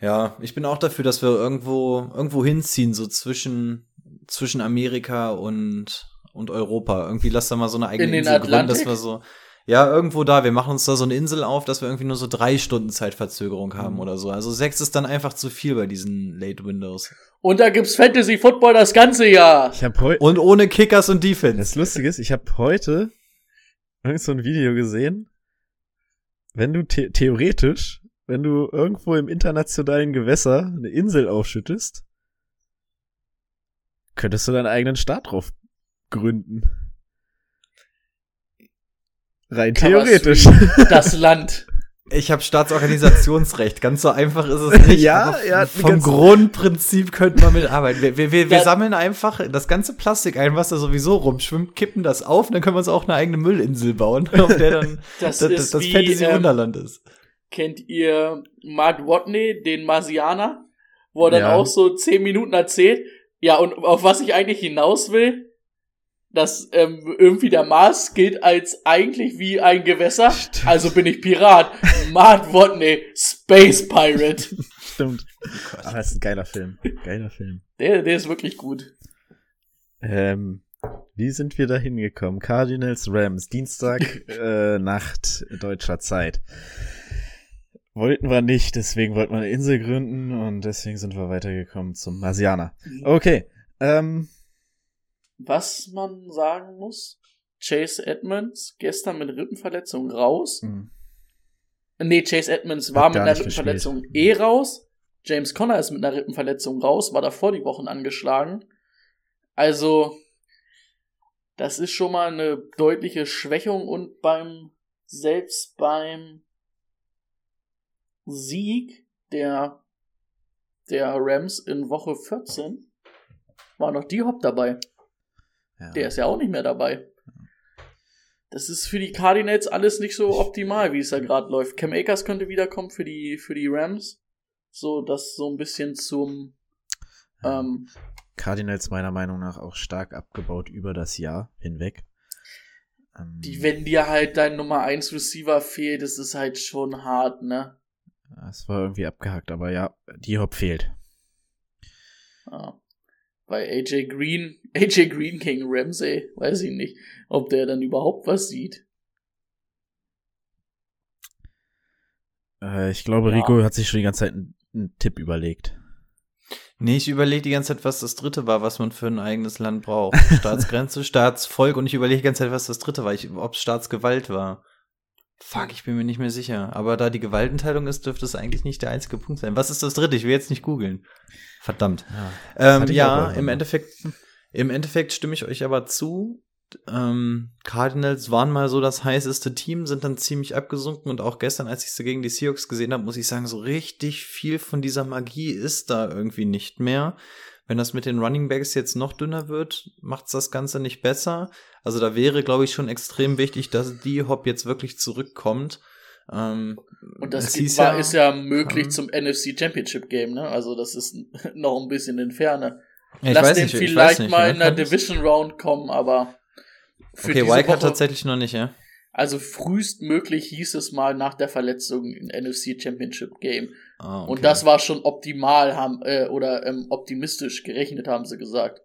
B: Ja, ich bin auch dafür, dass wir irgendwo, irgendwo hinziehen, so zwischen, zwischen Amerika und, und Europa. Irgendwie lass da mal so eine eigene
C: In den
B: Insel gründen, dass
C: Atlantik?
B: wir so, ja, irgendwo da. Wir machen uns da so eine Insel auf, dass wir irgendwie nur so drei Stunden Zeitverzögerung haben
C: Mhm.
B: oder so. Also sechs ist dann einfach zu viel bei diesen Late Windows.
C: Und da gibt's Fantasy Football das ganze Jahr.
A: Ich habe heute
B: Und ohne Kickers und Defense.
A: Das Lustige ist, ich habe heute irgend so ein Video gesehen, wenn du the theoretisch, wenn du irgendwo im internationalen Gewässer eine Insel aufschüttest, könntest du deinen eigenen Staat drauf gründen. Rein theoretisch. [laughs]
C: Das Land.
B: Ich habe Staatsorganisationsrecht. Ganz so einfach ist es nicht.
A: Ja,
B: aber
A: ja,
B: vom Grundprinzip könnte man mitarbeiten. Wir, wir, wir, wir
C: Ja.
B: sammeln einfach das ganze Plastik ein, was da sowieso rumschwimmt, kippen das auf, und dann können wir uns auch eine eigene Müllinsel bauen, [laughs] auf der dann
C: Das
B: das, das,
C: ist
B: das
C: wie,
B: Fantasy
C: ähm,
B: Wunderland ist.
C: Kennt ihr Mark Watney, den Marsianer? Wo er dann
A: Ja.
C: auch so zehn Minuten erzählt. Ja, und auf was ich eigentlich hinaus will? dass ähm, irgendwie der Mars gilt als eigentlich wie ein Gewässer. Also bin ich Pirat. Matt Watney, Space Pirate. [laughs]
A: Stimmt. Aber das ist ein geiler Film. Geiler Film.
C: Der, der ist wirklich gut.
A: Ähm, wie sind wir da hingekommen? Cardinals Rams, Dienstag [laughs] äh, Nacht deutscher Zeit. Wollten wir nicht, deswegen wollten wir eine Insel gründen und deswegen sind wir weitergekommen zum Marsianer. Okay. Ähm,
C: Was man sagen muss, Chase Edmonds gestern mit Rippenverletzung raus.
A: hm,
C: Nee, Chase Edmonds war
A: Hat
C: mit einer
A: nicht gespielt.
C: Rippenverletzung eh raus. James Conner ist mit einer Rippenverletzung raus, war davor die Wochen angeschlagen. Also, das ist schon mal eine deutliche Schwächung und beim, selbst beim Sieg der, der Rams in Woche 14 war noch D-Hop dabei.
A: ja.
C: Der ist ja auch nicht mehr dabei. Das ist für die Cardinals alles nicht so optimal, wie es da gerade läuft. Cam Akers könnte wiederkommen für die, für die Rams. So, das so ein bisschen zum, ähm,
A: Cardinals meiner Meinung nach auch stark abgebaut über das Jahr hinweg. Ähm,
C: die, wenn dir halt dein Nummer 1 Receiver fehlt, das ist halt schon hart, ne?
A: Es war irgendwie abgehackt, aber ja, die Hop fehlt.
C: Ja. Bei AJ Green, [laughs] AJ Green gegen Ramsey, weiß ich nicht, ob der dann überhaupt was sieht.
A: Äh, ich glaube,
C: Ja.
A: Rico hat sich schon die ganze Zeit einen, einen Tipp überlegt.
B: Nee, ich überlege die ganze Zeit, was das dritte war, was man für ein eigenes Land braucht. Staatsgrenze, [laughs] Staatsvolk und ich überlege die ganze Zeit, was das dritte war, ob es Staatsgewalt war. Fuck, ich bin mir nicht mehr sicher. Aber da die Gewaltenteilung ist, dürfte es eigentlich nicht der einzige Punkt sein. Was ist das dritte? Ich will jetzt nicht googeln. Verdammt.
A: Ja,
B: Ähm, ja, im. Endeffekt, im Endeffekt stimme ich euch aber zu. Ähm, Cardinals waren mal so das heißeste Team, sind dann ziemlich abgesunken und auch gestern, als ich sie gegen die Seahawks gesehen habe, muss ich sagen, so richtig viel von dieser Magie ist da irgendwie nicht mehr. Wenn das mit den Running Backs jetzt noch dünner wird, macht's das Ganze nicht besser. Also da wäre, glaube ich, schon extrem wichtig, dass die Hop jetzt wirklich zurückkommt. Ähm,
C: Und das
B: hieß
C: war, ist ja möglich
B: ähm,
C: zum NFC Championship Game, ne? Also das ist [laughs] noch ein bisschen in Ferne.
B: ja, ich
C: Lass
B: weiß
C: den
B: nicht, ich
C: vielleicht
B: nicht,
C: mal
B: ja,
C: in der Division Round kommen, aber für
B: Okay, Wildcard
C: Woche,
B: tatsächlich noch nicht, ja.
C: also frühestmöglich hieß es mal nach der Verletzung in NFC Championship Game.
B: Ah, okay.
C: Und das war schon optimal, haben, äh, oder ähm, optimistisch gerechnet, haben sie gesagt.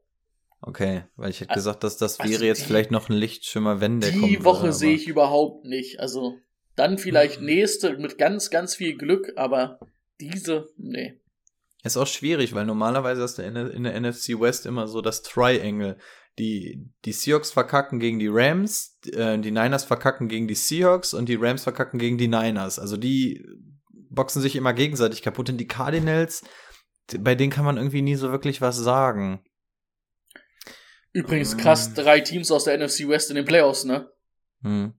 B: Okay, weil ich hätte
C: Also-
B: gesagt, dass das
C: also
B: wäre jetzt
C: die-
B: vielleicht noch ein Lichtschimmer, wenn der kommt.
C: Die Woche sehe ich überhaupt nicht. Also dann vielleicht nächste mit ganz, ganz viel Glück, aber diese, nee.
B: Ist auch schwierig, weil normalerweise hast du in der, in der NFC West immer so das Triangle. Die, die Seahawks verkacken gegen die Rams, äh, die Niners verkacken gegen die Seahawks und die Rams verkacken gegen die Niners. Also die boxen sich immer gegenseitig kaputt. Und die Cardinals, bei denen kann man irgendwie nie so wirklich was sagen.
C: Übrigens
B: Ähm.
C: krass, drei Teams aus der NFC West in den Playoffs, ne?
B: Hm.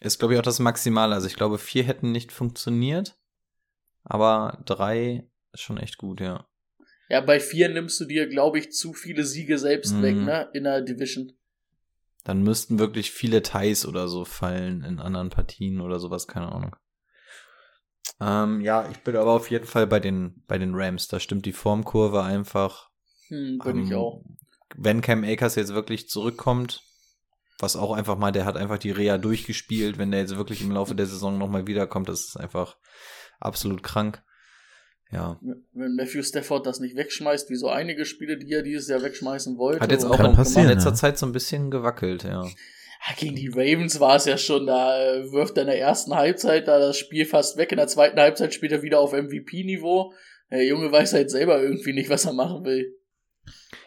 B: Ist, glaube ich, auch das Maximale. Also ich glaube, vier hätten nicht funktioniert, aber drei ist schon echt gut, ja.
C: Ja, bei vier nimmst du dir, glaube ich, zu viele Siege selbst
B: Mhm.
C: weg, ne? In der Division.
B: Dann müssten wirklich viele Ties oder so fallen in anderen Partien oder sowas, keine Ahnung. Ähm, ja, ich bin aber auf jeden Fall bei den, bei den Rams. Da stimmt die Formkurve einfach.
C: Hm, bin ich
B: Ähm,
C: auch.
B: Wenn Cam Akers jetzt wirklich zurückkommt, was auch einfach mal, der hat einfach die Reha durchgespielt, wenn der jetzt wirklich im Laufe der Saison nochmal wiederkommt, das ist einfach absolut krank. Ja.
C: Wenn Matthew Stafford das nicht wegschmeißt, wie so einige Spiele, die er dieses Jahr wegschmeißen wollte.
B: Hat jetzt auch in letzter
A: ja.
B: Zeit so ein bisschen gewackelt, ja.
C: Ja, gegen die Ravens war es ja schon, da äh, wirft er in der ersten Halbzeit da das Spiel fast weg, in der zweiten Halbzeit spielt er wieder auf MVP-Niveau. Der Junge weiß halt selber irgendwie nicht, was er machen will.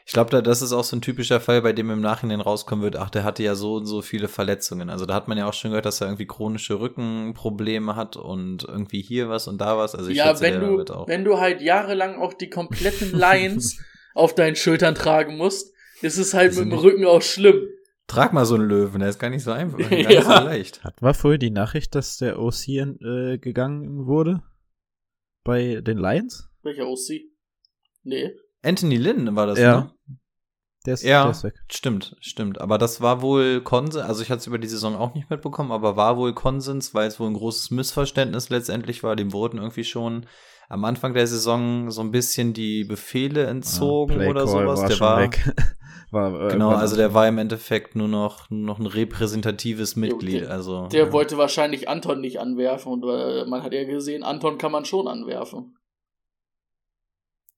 B: Ich glaube, da, das ist auch so ein typischer Fall, bei dem im Nachhinein rauskommen wird, ach, der hatte ja so und so viele Verletzungen. Also da hat man ja auch schon gehört, dass er irgendwie chronische Rückenprobleme hat und irgendwie hier was und da was. Also ich
C: ja,
B: schätze,
C: wenn
B: der
C: du,
B: wird auch.
C: wenn du halt jahrelang auch die kompletten Lions [laughs] auf deinen Schultern tragen musst, ist es halt
B: Die
C: mit dem Rücken auch schlimm.
B: Trag mal so einen Löwen, der ist gar nicht so einfach, gar
C: Ja. [laughs]
B: nicht so leicht.
A: Hatten wir vorher die Nachricht, dass der OC äh, gegangen wurde? Bei den Lions?
C: Welcher OC? Nee.
B: Anthony Lynn war das,
A: Ja.
B: ne?
A: Der ist,
B: Ja,
A: der ist weg.
B: stimmt, stimmt. Aber das war wohl Konsens, also ich hatte es über die Saison auch nicht mitbekommen, aber war wohl Konsens, weil es wohl ein großes Missverständnis letztendlich war. Dem wurden irgendwie schon am Anfang der Saison so ein bisschen die Befehle entzogen
A: Play
B: oder sowas.
A: War
B: der
A: schon
B: war
A: weg. [laughs] war äh,
B: Genau, also der war im Endeffekt nur noch, nur noch ein repräsentatives Mitglied.
C: der-
B: Also
C: Der
B: ja.
C: wollte wahrscheinlich Anton nicht anwerfen und äh, man hat ja gesehen, Anton kann man schon anwerfen.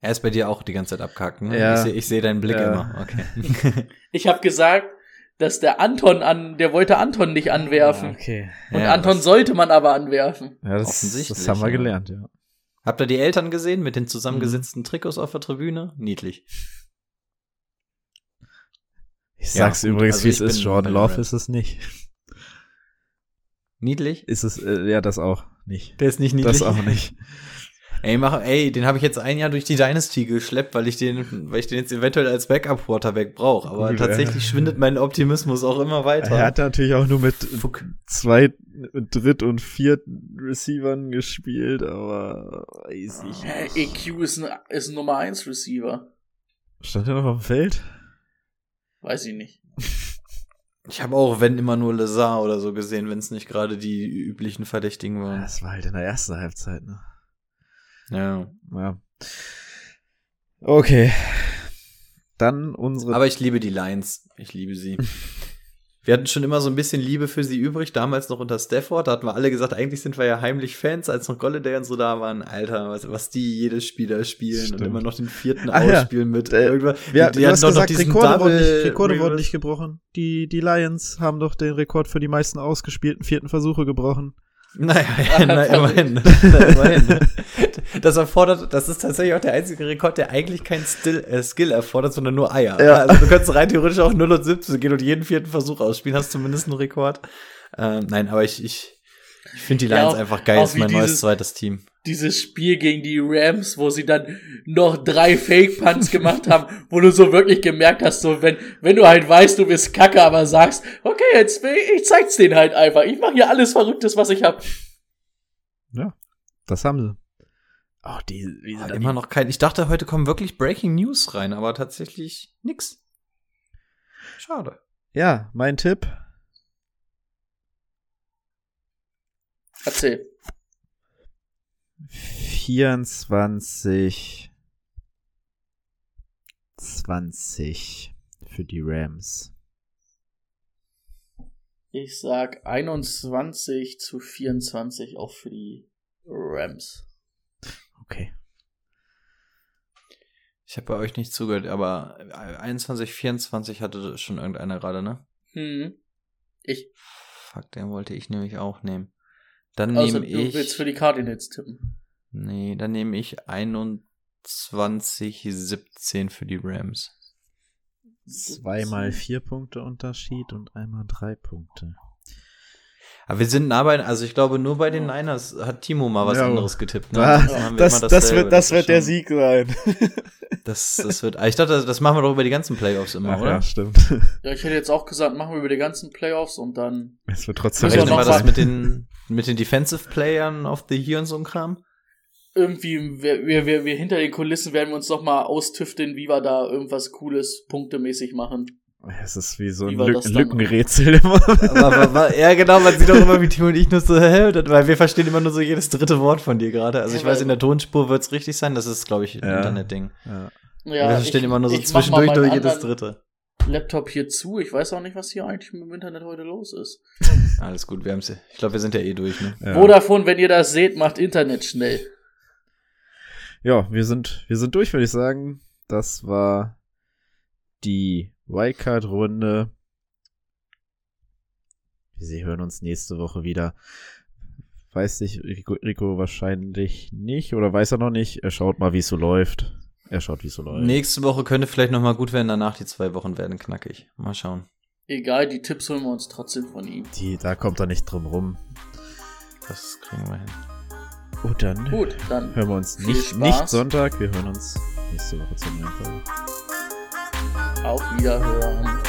B: Er ist bei dir auch die ganze Zeit abkackt. Ne?
A: Ja.
B: Ich sehe seh deinen Blick
A: Ja.
B: immer. Okay. [laughs]
C: Ich habe gesagt, dass der Anton an, der wollte Anton nicht anwerfen.
A: Ah, okay.
C: Und
B: Ja,
C: Anton sollte man aber anwerfen.
A: Ja, das,
B: Offensichtlich,
A: das haben wir
B: ja.
A: gelernt, ja.
B: Habt ihr die Eltern gesehen mit den zusammengesetzten Trikots auf der Tribüne? Niedlich.
A: Ich
B: Ja,
A: sag's
B: gut,
A: übrigens,
B: also
A: wie es ist. Jordan Love ist es nicht.
B: Niedlich?
A: Ist es, äh, ja, das auch nicht.
B: Der ist nicht niedlich.
A: Das auch nicht. [laughs]
B: Ey, mach, ey, den habe ich jetzt ein Jahr durch die Dynasty geschleppt, weil ich den, weil ich den jetzt eventuell als Backup Quarterback brauche. Aber
A: Gut,
B: tatsächlich
A: ja.
B: schwindet mein Optimismus auch immer weiter.
A: Er hat natürlich auch nur mit
B: Fuck.
A: zwei, Dritt- und Viert Receivern gespielt, aber weiß ich nicht.
C: EQ ist ein, ist ein Nummer 1 Receiver.
A: Stand er noch auf dem Feld?
C: Weiß ich nicht. [laughs]
B: Ich habe auch, wenn immer nur Lazar oder so gesehen, wenn es nicht gerade die üblichen Verdächtigen waren.
A: Das war halt in der ersten Halbzeit, ne?
B: Ja.
A: Ja. Okay. Dann unsere.
B: Aber ich liebe die Lions. Ich liebe sie. [laughs] Wir hatten schon immer so ein bisschen Liebe für sie übrig, damals noch unter Stafford. Da hatten wir alle gesagt, eigentlich sind wir ja heimlich Fans, als noch Golladay und so da waren. Alter, was, was die jedes Spieler spielen
A: Stimmt.
B: und immer noch den vierten
A: ja.
B: ausspielen mit
A: Äh,
B: irgendwas.
A: Ja,
B: Die- die
A: du
B: hatten
A: hast
B: doch noch
A: gesagt,
B: diesen
A: Rekorde, wurden nicht,
B: Double
A: Rekorde wurden nicht gebrochen. Die, die Lions haben doch den Rekord für die meisten ausgespielten vierten Versuche gebrochen.
B: Naja, [laughs] ja, na, immerhin. [laughs] na, immerhin. Das erfordert, das ist tatsächlich auch der einzige Rekord, der eigentlich kein Still, äh, Skill erfordert, sondern nur Eier.
A: Ja.
B: Also du könntest rein theoretisch auch 0 und 17 gehen und jeden vierten Versuch ausspielen, hast zumindest einen Rekord. Ähm, nein, aber ich, ich, ich finde die
C: Ja,
B: Lions
C: auch-
B: einfach geil, ist mein neues zweites Team.
C: Dieses Spiel gegen die Rams, wo sie dann noch drei Fake-Punts gemacht haben, [laughs] wo du so wirklich gemerkt hast, so wenn, wenn du halt weißt, du bist kacke, aber sagst, okay, jetzt, ich zeig's denen halt einfach. Ich mache hier alles Verrücktes, was ich hab.
A: Das haben sie. Oh, die, wie sie
B: Ah, immer
A: die-
B: noch kein, ich dachte, heute kommen wirklich Breaking News rein, aber tatsächlich nix. Schade.
A: Ja, mein Tipp.
C: Erzähl.
A: 24 20 für die Rams.
C: Ich sag 21 zu 24 auch für die Rams.
A: Okay.
B: Ich habe bei euch nicht zugehört, aber 21, 24 hatte schon irgendeiner gerade, ne?
C: Hm. Ich,
B: Fuck, den wollte ich nämlich auch nehmen. Dann
C: außer
B: nehme
C: du
B: ich.
C: willst für die Cardinals tippen.
B: nee, dann nehme ich 21, 17 für die Rams.
A: Zweimal vier Punkte Unterschied und einmal drei Punkte.
B: Aber wir sind nah bei, also ich glaube, nur bei den Niners hat Timo mal was
A: Ja,
B: anderes getippt. Ne?
A: Ah,
B: Ansonsten haben wir
A: das, das wird, das wird der Sieg sein. [laughs]
B: Das, das wird, ich dachte, das, das machen wir doch über die ganzen Playoffs immer,
A: Ach
B: oder?
A: ja, stimmt.
C: Ja, ich hätte jetzt auch gesagt, machen wir über die ganzen Playoffs und dann.
A: Es wird trotzdem
B: Rechnen
C: noch
B: wir das mit den, mit den Defensive Playern of the Year und so ein Kram?
C: irgendwie, wir, wir, wir, wir hinter den Kulissen werden wir uns noch mal austüfteln, wie wir da irgendwas Cooles punktemäßig machen.
A: Es ist wie so
C: Wie
A: ein
C: war
A: Lück? Lückenrätsel [laughs] immer.
B: Ja, genau, man sieht auch immer, wie Timo und ich nur so, hä, weil wir verstehen immer nur so jedes dritte Wort von dir gerade. Also ich
C: Ja,
B: weiß, in der Tonspur wird's richtig sein, das ist, glaube ich, ein
A: Ja.
B: Internetding.
A: Ja.
C: Ja,
B: wir verstehen
C: ich-
B: immer nur so zwischendurch nur jedes dritte.
C: Laptop hier zu. Ich weiß auch nicht, was hier eigentlich mit dem Internet heute los ist. [laughs]
B: Alles gut, wir haben's, ich glaube, wir sind ja eh durch, ne?
A: Ja.
C: Vodafone, wenn ihr das seht, macht Internet schnell.
A: ja, wir sind, wir sind durch, würde ich sagen. Das war die Wildcard-Runde. Sie hören uns nächste Woche wieder. Weiß ich, Rico, Rico wahrscheinlich nicht oder weiß er noch nicht. Er schaut mal, wie es so läuft. Er schaut, wie es so läuft.
B: Nächste Woche könnte vielleicht noch mal gut werden, danach die zwei Wochen werden knackig. Mal schauen.
C: Egal, die Tipps holen wir uns trotzdem von ihm.
A: Die, da kommt er nicht drum rum.
B: Das kriegen wir hin.
A: Und dann
C: Gut, dann
A: hören wir uns nicht, nicht Sonntag. Wir hören uns nächste Woche zur neuen Folge.
C: Auf Wiederhören.